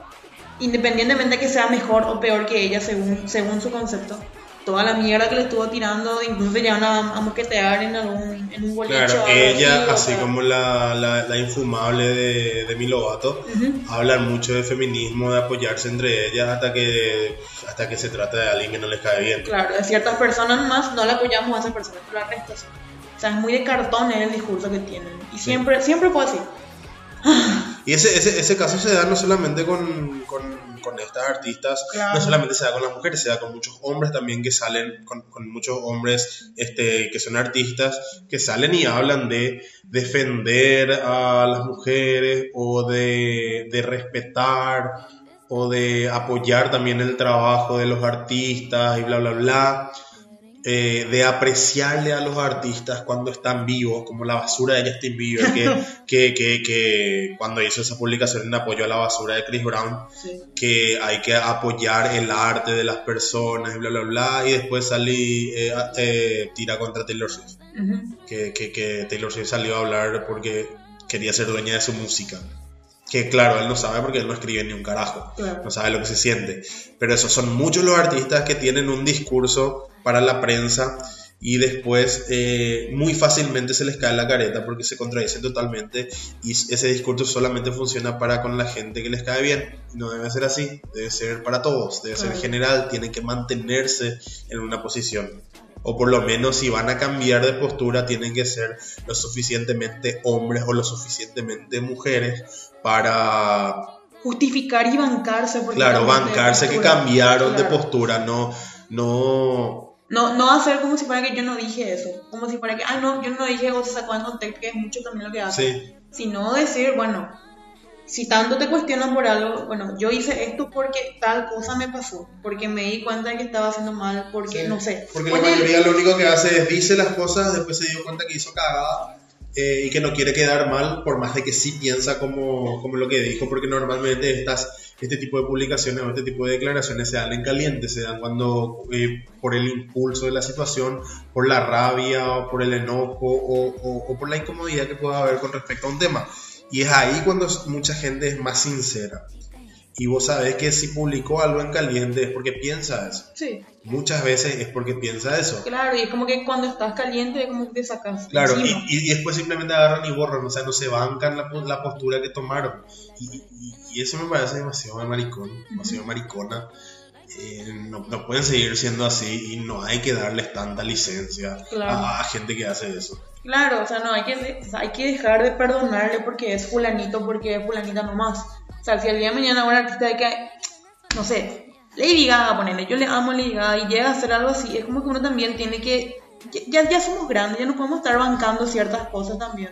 independientemente de que sea mejor o peor que ella según, según su concepto, toda la mierda que le estuvo tirando, incluso llevan a, a moquetear en algún en un boliche. Claro, ella, así sea. como la, la, la infumable de, de Milovato, hablan mucho de feminismo, de apoyarse entre ellas hasta que, hasta que se trata de alguien que no les cae bien. Claro, de ciertas personas más no le apoyamos a esas personas, pero al resto. O sea, es muy de cartón el discurso que tienen. Y siempre, siempre fue así. Y ese, ese, ese caso se da no solamente con, con, con estas artistas, Claro. no solamente se da con las mujeres, se da con muchos hombres también que salen, con, con muchos hombres este, que son artistas, que salen y hablan de defender a las mujeres o de, de respetar o de apoyar también el trabajo de los artistas y bla, bla, bla. Eh, de apreciarle a los artistas cuando están vivos, como la basura de Justin Bieber, que, [laughs] que, que, que cuando hizo esa publicación en apoyo a la basura de Chris Brown, Sí. que hay que apoyar el arte de las personas bla, bla, bla, y después salí, eh, eh, tira contra Taylor Swift, que, que, que Taylor Swift salió a hablar porque quería ser dueña de su música. Que claro, él no sabe porque él no escribe ni un carajo Claro. no sabe lo que se siente. Pero esos son muchos los artistas que tienen un discurso para la prensa y después eh, muy fácilmente se les cae la careta porque se contradicen totalmente y ese discurso solamente funciona para con la gente que les cae bien. No debe ser así, debe ser para todos, debe ser general, tienen que mantenerse en una posición. O por lo menos si van a cambiar de postura tienen que ser lo suficientemente hombres o lo suficientemente mujeres para Justificar y bancarse. porque Claro, de bancarse que cambiaron de Claro. postura, no, no, No, no hacer como si fuera que yo no dije eso. Como si fuera que, ah, no, yo no dije o se sacó en contexto, que es mucho también lo que hace. sí, Sino decir, bueno, si tanto te cuestionan por algo, bueno, yo hice esto porque tal cosa me pasó. Porque me di cuenta de que estaba haciendo mal, porque sí. no sé. Porque la mayoría lo único que hace es dice las cosas, después se dio cuenta que hizo cagada eh, y que no quiere quedar mal, por más de que sí piensa como, como lo que dijo, porque normalmente estas, este tipo de publicaciones o este tipo de declaraciones se dan en caliente, se dan cuando eh, por el impulso de la situación, por la rabia o por el enojo o, o- o por la incomodidad que pueda haber con respecto a un tema. Y es ahí cuando mucha gente es más sincera. Y vos sabés que si publicó algo en caliente es porque piensa eso. Sí, Muchas veces es porque piensa eso. claro, y es como que cuando estás caliente, es como que te sacas. Claro, y, y- después simplemente agarran y borran, o sea, no se bancan la, la postura que tomaron. Y, y- y eso me parece demasiado de maricón, demasiado maricona. Eh, no, no pueden seguir siendo así y no hay que darles tanta licencia Claro. a, a gente que hace eso. Claro, o sea, no, hay que, hay que dejar de perdonarle porque es fulanito, porque es fulanita nomás. O sea, si el día de mañana un artista de que, no sé, Lady Gaga, ponele, yo le amo a Lady Gaga y llega a hacer algo así, es como que uno también tiene que, ya, ya somos grandes, ya no podemos estar bancando ciertas cosas también.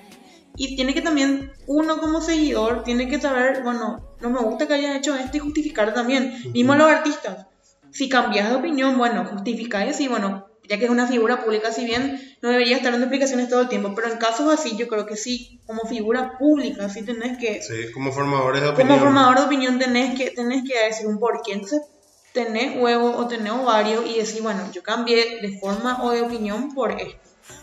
Y tiene que también, uno como seguidor, tiene que saber, bueno, no me gusta que haya hecho esto y justificar también. Mismo los artistas. Si cambias de opinión, bueno, justifica y bueno, ya que es una figura pública, si bien no debería estar dando explicaciones todo el tiempo, pero en casos así yo creo que sí, como figura pública, sí tenés que, Sí, como formadores de opinión. como formador de opinión tenés que, tenés que decir un porqué. Entonces, tenés huevo o tenés ovario y decir, bueno, yo cambié de forma o de opinión por esto.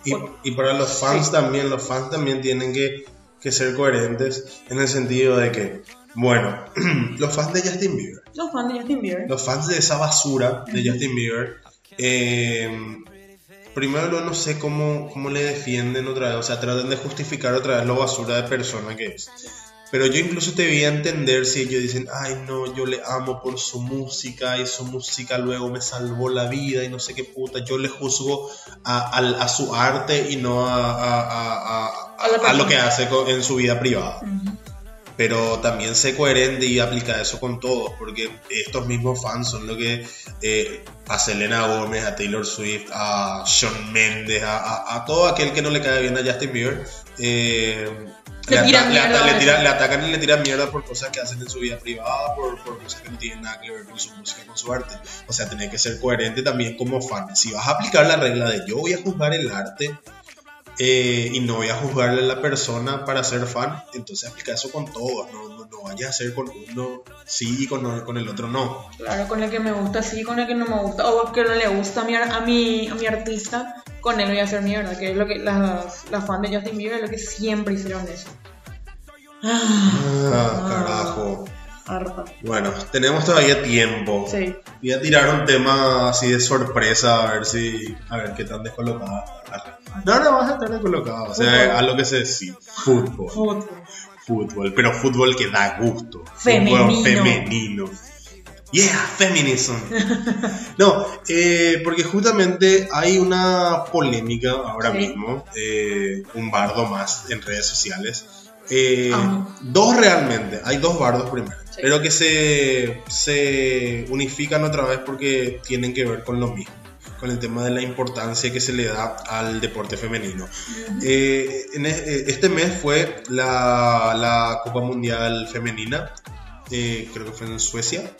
Y, y para los fans también, los fans también tienen que, que ser coherentes en el sentido de que, bueno, [clears throat] los fans de Justin Bieber, Los fans de Justin Bieber. los fans de esa basura de Justin Bieber, eh, primero no sé cómo, cómo le defienden otra vez, o sea, tratan de justificar otra vez lo basura de persona que es. Pero yo incluso te voy a entender si ellos dicen, ay no, yo le amo por su música y su música luego me salvó la vida y no sé qué puta, yo le juzgo a, a su arte y no a, a- lo que hace en su vida privada. Pero también sé coherente y aplica eso con todos, porque estos mismos fans son lo que eh, a Selena Gómez, a Taylor Swift, a Shawn Mendes, a, a- a todo aquel que no le cae bien a Justin Bieber, eh, Le ata- le ata- le tira- le atacan y le tiran mierda por cosas que hacen en su vida privada, por, por cosas que no tienen nada que ver con su música, con su arte. O sea, tenés que ser coherente también como fan. Si vas a aplicar la regla de yo voy a juzgar el arte, eh, y no voy a juzgarle a la persona para ser fan, entonces aplica eso con todos, no, no, no vayas a hacer con uno sí y con, con el otro no. Claro, con el que me gusta sí, con el que no me gusta, o que no le gusta a mi, a mi, a mi artista, con él voy a hacer mierda, que es lo que las, las fans de Justin Bieber es lo que siempre hicieron eso. Ah, Ah, carajo. harta. Bueno, tenemos todavía tiempo. Sí. Voy a tirar un tema así de sorpresa, a ver si. A ver qué tan descolocada. No, no vas a estar descolocada. O sea, Fútbol. a lo que se decía. Fútbol. Fútbol. Fútbol. Pero fútbol que da gusto. Femenino. Fútbol femenino. Yeah, feminism. [laughs] No, eh, porque justamente hay una polémica ahora Sí. mismo, eh, un bardo más en redes sociales. Eh, dos realmente, hay dos bardos primero, Sí. pero que se, se unifican otra vez porque tienen que ver con lo mismo, con el tema de la importancia que se le da al deporte femenino. Eh, en eh, este mes fue la, la Copa Mundial Femenina, eh, creo que fue en Suecia,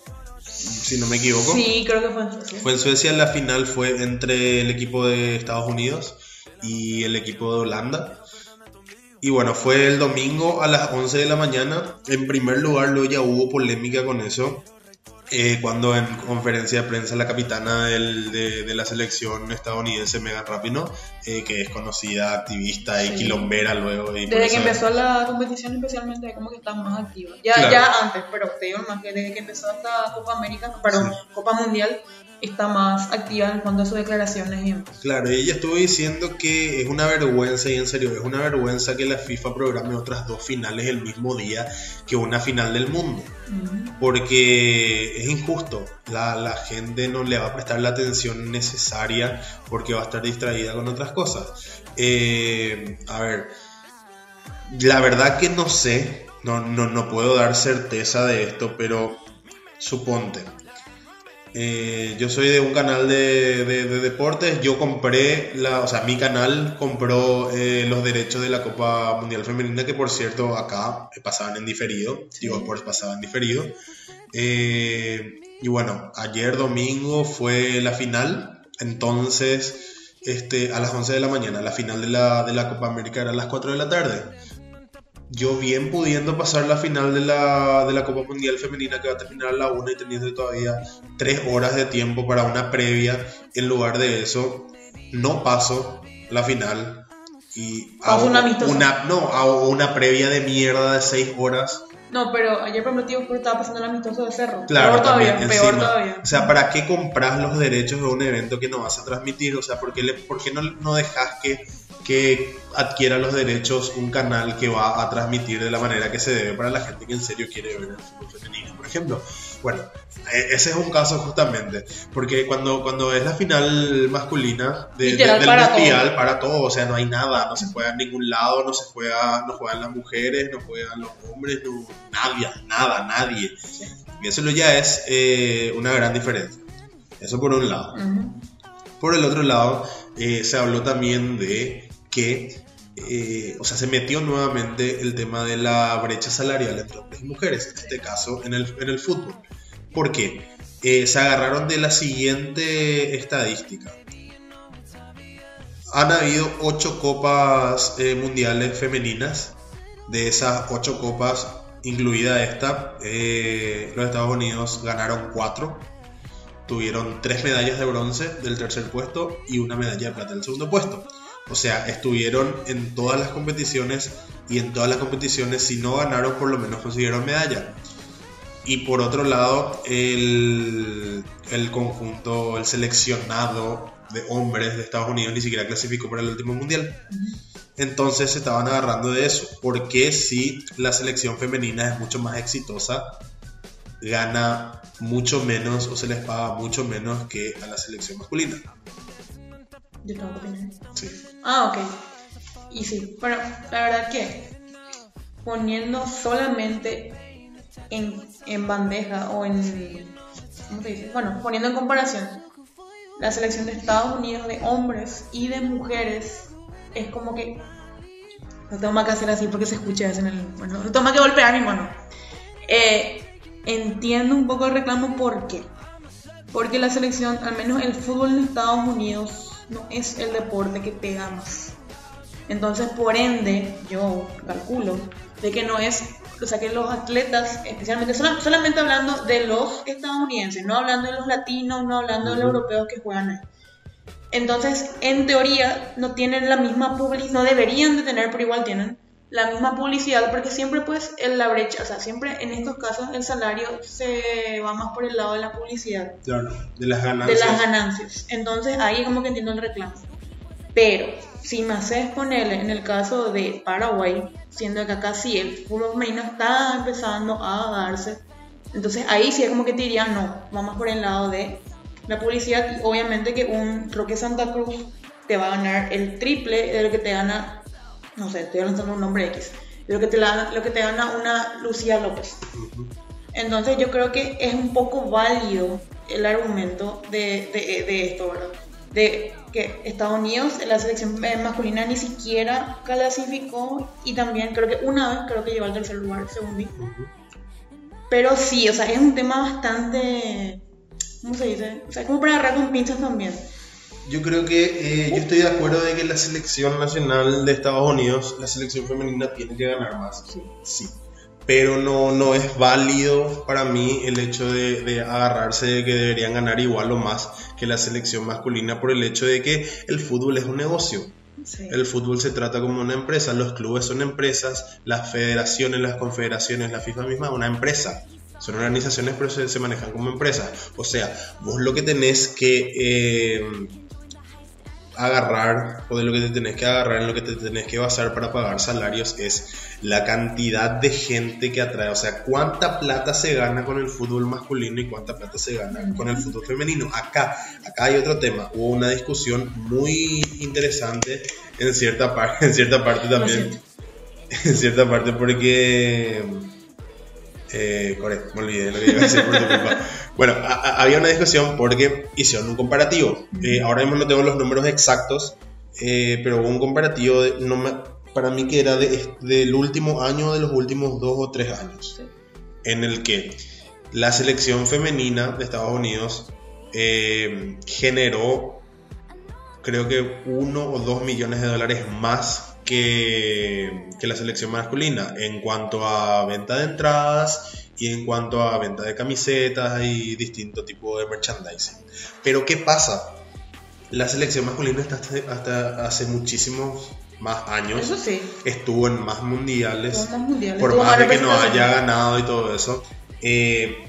si no me equivoco. Sí, creo que fue en Suecia. Fue en Suecia, la final fue entre el equipo de Estados Unidos y el equipo de Holanda. Y bueno, fue el domingo a las 11 de la mañana. En primer lugar, luego ya hubo polémica con eso. Eh, cuando en conferencia de prensa la capitana del- de, de la selección estadounidense, Megan Rapinoe, eh, que es conocida activista y Sí. quilombera luego. Y Desde que empezó la competición especialmente como que está más activa. Ya, Claro. ya antes, pero te digo más que desde que empezó esta Copa América, perdón, Copa Mundial, está más activa en cuanto a sus declaraciones y demás. Claro, ella estuvo diciendo que es una vergüenza, y en serio, es una vergüenza que la FIFA programe otras dos finales el mismo día que una final del mundo. Porque es injusto. La, la gente no le va a prestar la atención necesaria porque va a estar distraída con otras cosas. Eh, a ver, la verdad que no sé, no, no, no puedo dar certeza de esto, pero suponte. Eh, yo soy de un canal de, de- de deportes. Yo compré, la, o sea, mi canal compró eh, los derechos de la Copa Mundial Femenina, que por cierto acá pasaban en diferido. Digo, Sports pasaba en diferido. Eh, y bueno, ayer domingo fue la final. Entonces, este, a las 11 de la mañana, la final de la, de la Copa América era a las 4 de la tarde yo bien pudiendo pasar la final de la, de la Copa Mundial Femenina que va a terminar a la 1 y teniendo todavía 3 horas de tiempo para una previa, en lugar de eso, no paso la final y hago un amistoso. una, no, hago una previa de mierda de 6 horas. No, pero ayer prometió que estaba pasando el amistoso de Cerro. Claro, peor todavía, también, peor encima. todavía. O sea, ¿para qué compras los derechos de un evento que no vas a transmitir? O sea, ¿por qué, le- por qué no, no dejas que, que adquiera los derechos un canal que va a transmitir de la manera que se debe para la gente que en serio quiere ver el fútbol femenino, por ejemplo? Bueno, e- ese es un caso justamente, porque cuando, cuando es la final masculina de- de- Literal, del para mundial, todo. para todo, o sea, no hay nada, no se juega en ningún lado, no se juega, no juegan las mujeres, no juegan los hombres, no, nadie, nada, nadie. Y eso ya es eh, una gran diferencia. Eso por un lado. Por el otro lado, eh, se habló también de que, eh, o sea, se metió nuevamente el tema de la brecha salarial entre hombres y mujeres, en este caso en el, en el fútbol. ¿Por qué? Eh, se agarraron de la siguiente estadística. Han habido ocho copas eh, mundiales femeninas. De esas ocho copas, incluida esta, los Estados Unidos ganaron cuatro tuvieron tres medallas de bronce del tercer puesto y una medalla de plata del segundo puesto. O sea, estuvieron en todas las competiciones y en todas las competiciones, si no ganaron, por lo menos consiguieron medalla. Y por otro lado, el, el conjunto, el seleccionado de hombres de Estados Unidos ni siquiera clasificó para el último mundial. Entonces se estaban agarrando de eso. Porque si la selección femenina es mucho más exitosa, gana mucho menos o se les paga mucho menos que a la selección masculina. Yo tengo que opinar. Sí. Ah, ok. Y sí, bueno, la verdad que poniendo solamente en, en bandeja o en. ¿Cómo se dice? Bueno, poniendo en comparación la selección de Estados Unidos de hombres y de mujeres, es como que. No tengo más que hacer así porque se escucha eso en el. Bueno, no tengo más que golpear mi mano. Eh, entiendo un poco el reclamo, ¿por qué? Porque la selección, al menos el fútbol en Estados Unidos, no es el deporte que pega más. Entonces, por ende, yo calculo de que no es, o sea, que los atletas, especialmente, sola- solamente hablando de los estadounidenses, no hablando de los latinos, no hablando de los europeos que juegan ahí. Entonces, en teoría, no tienen la misma publicidad, no deberían de tener, pero igual tienen la misma publicidad, porque siempre pues en la brecha, o sea, siempre en estos casos el salario se va más por el lado de la publicidad, Claro, de las de ganancias. las ganancias. Entonces ahí como que entiendo el reclamo. Pero si me haces ponerle en el caso de Paraguay, siendo que acá sí el fútbol femenino está empezando a darse, entonces ahí sí es como que te diría no, vamos por el lado de la publicidad obviamente que un Roque Santa Cruz te va a ganar el triple de lo que te gana, no sé, estoy lanzando un nombre X, lo que te, la- lo que te gana una Lucía López. Entonces yo creo que es un poco válido el argumento de, de- de esto, ¿verdad? De que Estados Unidos en la selección masculina ni siquiera clasificó y también creo que una vez creo que llegó al tercer lugar, según vi. Ujú. Pero sí, o sea, es un tema bastante, ¿cómo se dice? O sea, como para agarrar con pinzas también. Yo creo que eh, yo estoy de acuerdo de que la selección nacional de Estados Unidos, la selección femenina, tiene que ganar más. Sí. Pero no, no es válido para mí el hecho de, de agarrarse de que deberían ganar igual o más que la selección masculina por el hecho de que el fútbol es un negocio. Sí. El fútbol se trata como una empresa, los clubes son empresas, las federaciones, las confederaciones, la FIFA misma es una empresa. Son organizaciones pero se, se manejan como empresas. O sea, vos lo que tenés que eh, agarrar, o de lo que te tenés que agarrar, en lo que te tenés que basar para pagar salarios es la cantidad de gente que atrae. O sea, cuánta plata se gana con el fútbol masculino y cuánta plata se gana con el fútbol femenino. Acá, acá hay otro tema. Hubo una discusión muy interesante en cierta, par- [laughs] en cierta parte también. En cierta parte porque... Eh, correcto, me olvidé lo que iba a decir por tu culpa. Bueno, a- a- había una discusión porque hicieron un comparativo. Eh, ahora mismo no tengo los números exactos, eh, pero hubo un comparativo de- no me- para mí que era de- del último año, de los últimos dos o tres años, Sí. en el que la selección femenina de Estados Unidos eh, generó, creo que uno o dos millones de dólares más que, que la selección masculina en cuanto a venta de entradas y en cuanto a venta de camisetas y distinto tipo de merchandising. Pero ¿qué pasa? La selección masculina hasta, hasta hace muchísimos más años Eso sí. estuvo en más mundiales más mundiales, por más de que no haya ganado y todo eso, eh,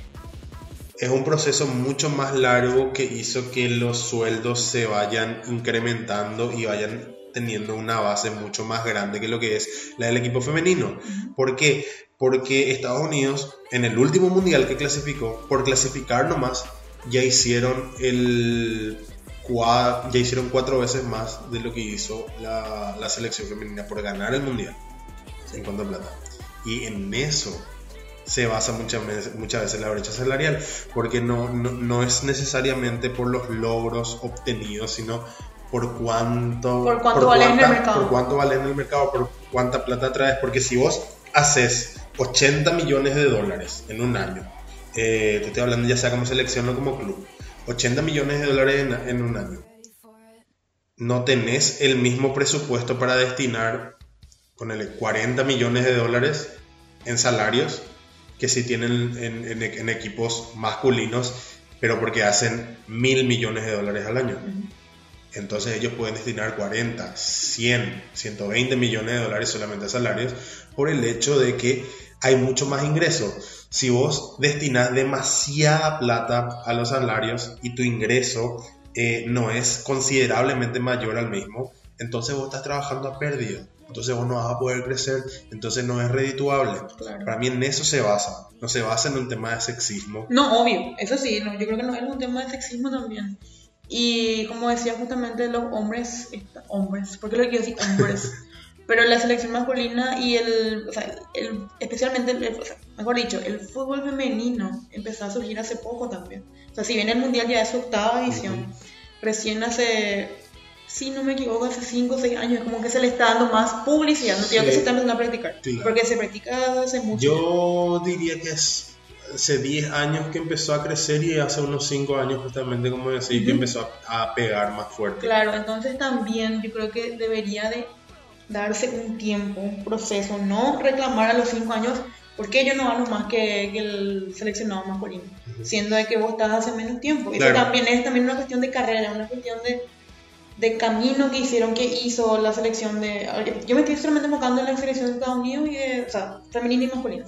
es un proceso mucho más largo que hizo que los sueldos se vayan incrementando y vayan teniendo una base mucho más grande que lo que es la del equipo femenino. ¿Por qué? Porque Estados Unidos, en el último mundial que clasificó, por clasificar nomás, ya hicieron el ya hicieron cuatro veces más de lo que hizo la, la selección femenina por ganar el mundial en cuanto a plata. Y en eso se basa muchas veces, muchas veces la brecha salarial, porque no, no, no es necesariamente por los logros obtenidos, sino por cuánto, Por cuánto vale en el cuánta- mercado. por cuánto vale en el mercado, por cuánta plata traes, porque si vos haces 80 millones de dólares en un año, eh, te estoy hablando ya sea como selección o como club, 80 millones de dólares en, en un año, no tenés el mismo presupuesto para destinar, ponele 40 millones de dólares en salarios que si tienen en, en- en equipos masculinos, pero porque hacen mil millones de dólares al año. Entonces ellos pueden destinar 40, 100, 120 millones de dólares solamente a salarios por el hecho de que hay mucho más ingreso. Si vos destinas demasiada plata a los salarios y tu ingreso eh, no es considerablemente mayor al mismo, entonces vos estás trabajando a pérdida. Entonces vos no vas a poder crecer, entonces no es redituable. Claro. Para mí en eso se basa, no se basa en un tema de sexismo. No, obvio, eso sí, no, yo creo que no es un tema de sexismo también. Y como decía justamente los hombres, hombres, ¿por qué lo quiero decir hombres? [laughs] Pero la selección masculina y el, o sea, el- especialmente, el, o sea, mejor dicho, el fútbol femenino empezó a surgir hace poco también. O sea, si bien el mundial ya es su octava edición, recién hace, si no me equivoco, hace 5 o 6 años, como que se le está dando más publicidad. No te digo Sí. que se está empezando a practicar, Claro. porque se practica hace mucho. Yo diría que es hace 10 años que empezó a crecer y hace unos 5 años justamente, como decís, que Ujú. empezó a, a pegar más fuerte. Claro, entonces también yo creo que debería de darse un tiempo, un proceso, no reclamar a los cinco años porque yo no gano más que, que el seleccionado masculino, siendo de que vos estás hace menos tiempo. Eso Claro. también es también una cuestión de carrera, una cuestión de de camino que hicieron, que hizo la selección de... Yo me estoy solamente enfocando en la selección de Estados Unidos y de, o sea, femenina y masculina.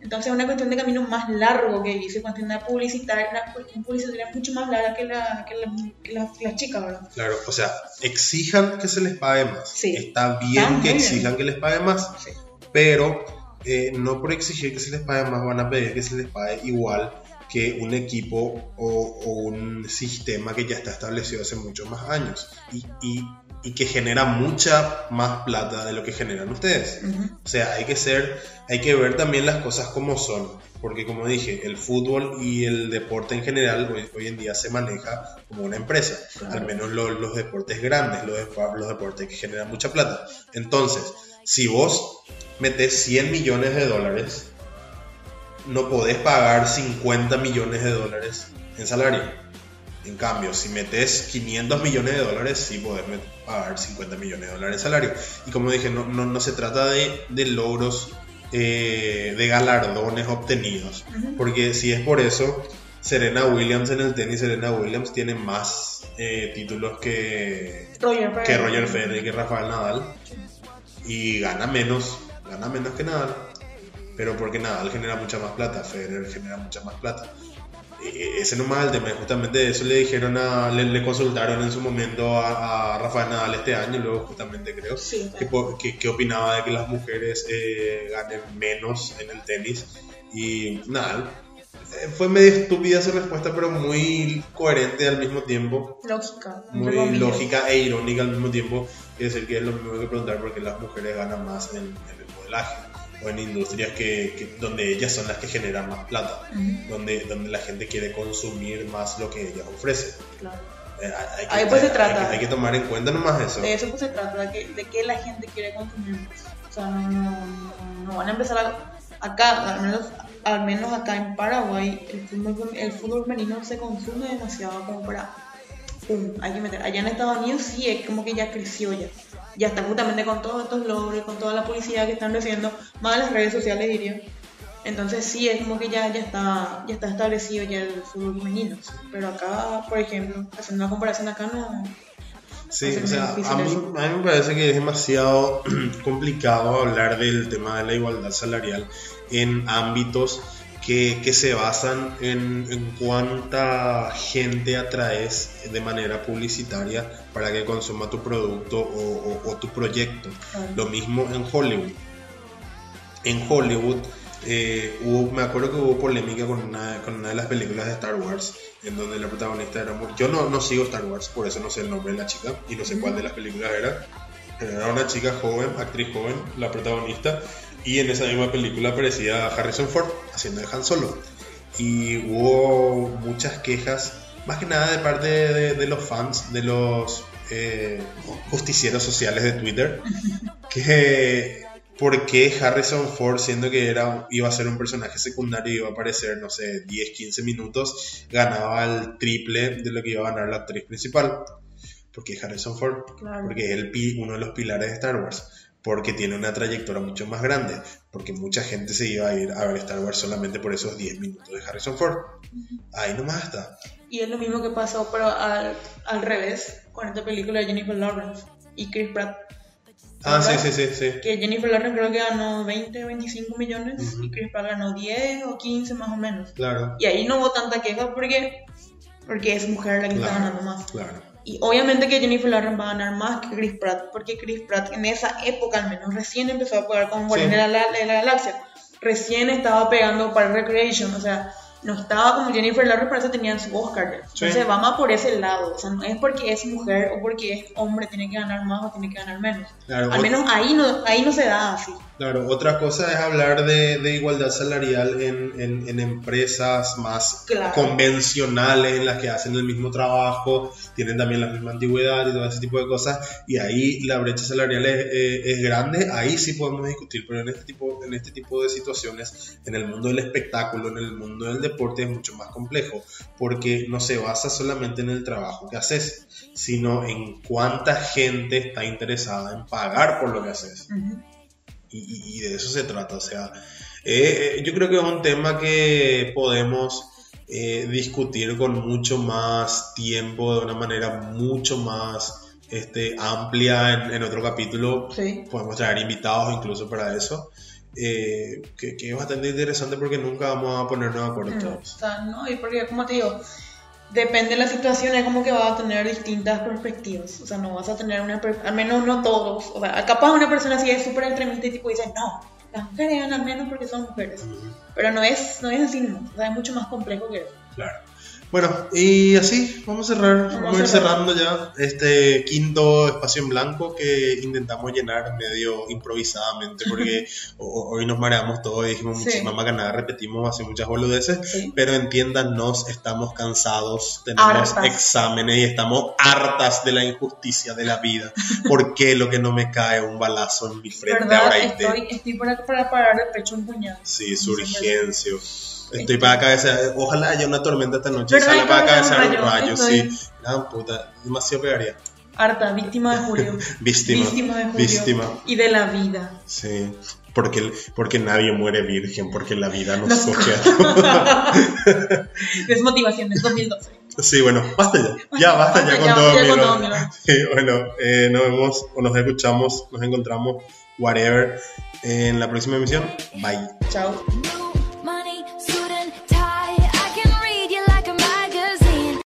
Entonces es una cuestión de camino más largo que hizo, cuestión de publicitar, una publicitaria mucho más larga que, la, que, la- que la- que las chicas, ¿verdad? Claro, o sea, exijan que se les pague más. Sí. Está bien Está que bien. exijan que les pague más, Sí. pero eh, no por exigir que se les pague más van a pedir que se les pague igual que un equipo o, o un sistema que ya está establecido hace muchos más años y, y- y que genera mucha más plata de lo que generan ustedes. O sea, hay que ser, hay que ver también las cosas como son, porque como dije, el fútbol y el deporte en general hoy, hoy en día se maneja como una empresa, Claro. al menos lo- los deportes grandes, los, los deportes que generan mucha plata. Entonces, si vos metes 100 millones de dólares, no podés pagar 50 millones de dólares en salario. En cambio, si metes 500 millones de dólares, sí podés pagar 50 millones de dólares de salario. Y como dije, no, no, no se trata de, de logros, eh, de galardones obtenidos. Porque si es por eso, Serena Williams en el tenis, Serena Williams tiene más eh, títulos que, Roger que Roger Federer y que Rafael Nadal. Y gana menos, gana menos que Nadal. Pero porque Nadal genera mucha más plata, Federer genera mucha más plata. Ese no es el tema, justamente eso le dijeron a, le, le consultaron en su momento a, a Rafael Nadal este año, luego justamente creo, Sí, que, que- que opinaba de que las mujeres eh, ganen menos en el tenis. Y Nadal, eh, fue medio estúpida su respuesta, pero muy coherente al mismo tiempo Lógica. muy comillas. lógica e irónica al mismo tiempo. Es decir, que es lo mismo que preguntar por qué las mujeres ganan más en, en el modelaje o en industrias que, que- donde ellas son las que generan más plata, Ujú, donde, donde la gente quiere consumir más lo que ellas ofrecen. claro. Eh, hay, que, Ahí pues se hay- trata. hay que- hay que tomar en cuenta nomás eso. De eso pues se trata, de que, de que la gente quiere consumir más. O sea, no, no, no- van a empezar a- acá, al menos, al menos acá en Paraguay, el fútbol, el fútbol femenino se consume demasiado como para, pum, hay que meter. Allá en Estados Unidos sí es como que ya creció ya. Ya está justamente con todos estos logros, con toda la publicidad que están recibiendo, más las redes sociales diría. Entonces sí, es como que ya, ya, está, ya está establecido ya el fútbol femenino. Pero acá, por ejemplo, haciendo una comparación acá no, Sí, o sea, a mí, a mí me parece que es demasiado [clears throat] complicado hablar del tema de la igualdad salarial en ámbitos que, que se basan en, en cuánta gente atraes de manera publicitaria para que consuma tu producto o, o- o tu proyecto. Claro. Lo mismo en Hollywood. En Hollywood eh, hubo, me acuerdo que hubo polémica con una, con una de las películas de Star Wars, en donde la protagonista era muy... Yo no, no sigo Star Wars, por eso no sé el nombre de la chica y no sé cuál de las películas era. Pero Era una chica joven, actriz joven, la protagonista, y en esa misma película aparecía Harrison Ford haciendo de Han Solo. Y hubo muchas quejas, más que nada de parte de, de los fans, de los eh, justicieros sociales de Twitter, [laughs] que por qué Harrison Ford, siendo que era, iba a ser un personaje secundario y iba a aparecer, no sé, 10, 15 minutos, ganaba el triple de lo que iba a ganar la actriz principal. Porque Harrison Ford, Claro. porque es el, uno de los pilares de Star Wars, porque tiene una trayectoria mucho más grande, porque mucha gente se iba a ir a ver Star Wars solamente por esos 10 minutos de Harrison Ford. Ahí nomás está. Y es lo mismo que pasó, pero al, al revés, con esta película de Jennifer Lawrence y Chris Pratt. Ah, sí, sí, sí, sí. Que Jennifer Lawrence creo que ganó 20 o 25 millones y Chris Pratt ganó 10 o 15 más o menos. Claro, Y ahí no hubo tanta queja porque, porque es mujer la que está ganando más. claro. Y obviamente que Jennifer Lawrence va a ganar más que Chris Pratt, porque Chris Pratt en esa época al menos recién empezó a pegar con Guardianes de, la, de la Galaxia. Recién estaba pegando para Recreation, o sea, no estaba como Jennifer Lawrence, pero eso tenían su Oscar. Sí. Entonces va más por ese lado, o sea, no es porque es mujer o porque es hombre tiene que ganar más o tiene que ganar menos. Claro, Al menos ahí no, ahí no se da así. Claro, otra cosa es hablar de, de igualdad salarial en, en- en empresas más Claro. convencionales, en las que hacen el mismo trabajo, tienen también la misma antigüedad y todo ese tipo de cosas, y ahí la brecha salarial es, eh, es grande, ahí sí podemos discutir, pero en este, tipo, en este tipo de situaciones, en el mundo del espectáculo, en el mundo del deporte, es mucho más complejo, porque no se basa solamente en el trabajo que haces, sino en cuánta gente está interesada en pagar por lo que haces Ujú. y, y- y de eso se trata. O sea, eh, eh, yo creo que es un tema que podemos eh, discutir con mucho más tiempo, de una manera mucho más este, amplia en, en otro capítulo. Sí. Podemos traer invitados incluso para eso. Eh, que, que es bastante interesante porque nunca vamos a ponernos de acuerdo todos. no, y porque como te digo, depende de la situación, es como que vas a tener distintas perspectivas. O sea, no vas a tener una, al menos no todos. O sea, capaz una persona así es súper extremista y tipo dice, no, las mujeres ganan al menos porque son mujeres. Pero no es, no es así nomás. O sea, es mucho más complejo que eso. Claro. Bueno, y así vamos a cerrar, vamos, Vamos a ir cerrando ya este quinto espacio en blanco que intentamos llenar medio improvisadamente porque [laughs] ho- hoy nos mareamos todos y dijimos Sí. muchísimas nada, repetimos así muchas boludeces, Sí. pero entiéndanos, estamos cansados, tenemos Hartas. exámenes y estamos hartas de la injusticia de la vida. ¿Por qué lo que no me cae un balazo en mi frente ¿Verdad? ahora y te- Estoy, estoy para, para parar el pecho un puñado. Sí, es Sí, urgencio. Estoy para cabeza. Ojalá haya una tormenta esta noche. Sale para cabeza un rayo, sí. La puta, demasiado pegaría. Harta, víctima de Julio. [laughs] Víctima. Víctima de Julio. Víctima. Y de la vida. Sí. Porque, porque nadie muere virgen, porque la vida nos coge. [laughs] [laughs] Desmotivación del 2012. sí, bueno, basta ya. Ya, basta ya con Ya, todo, ya con todo. Sí, bueno, eh, nos vemos o nos escuchamos, nos encontramos, whatever, en la próxima emisión. Bye. Chao.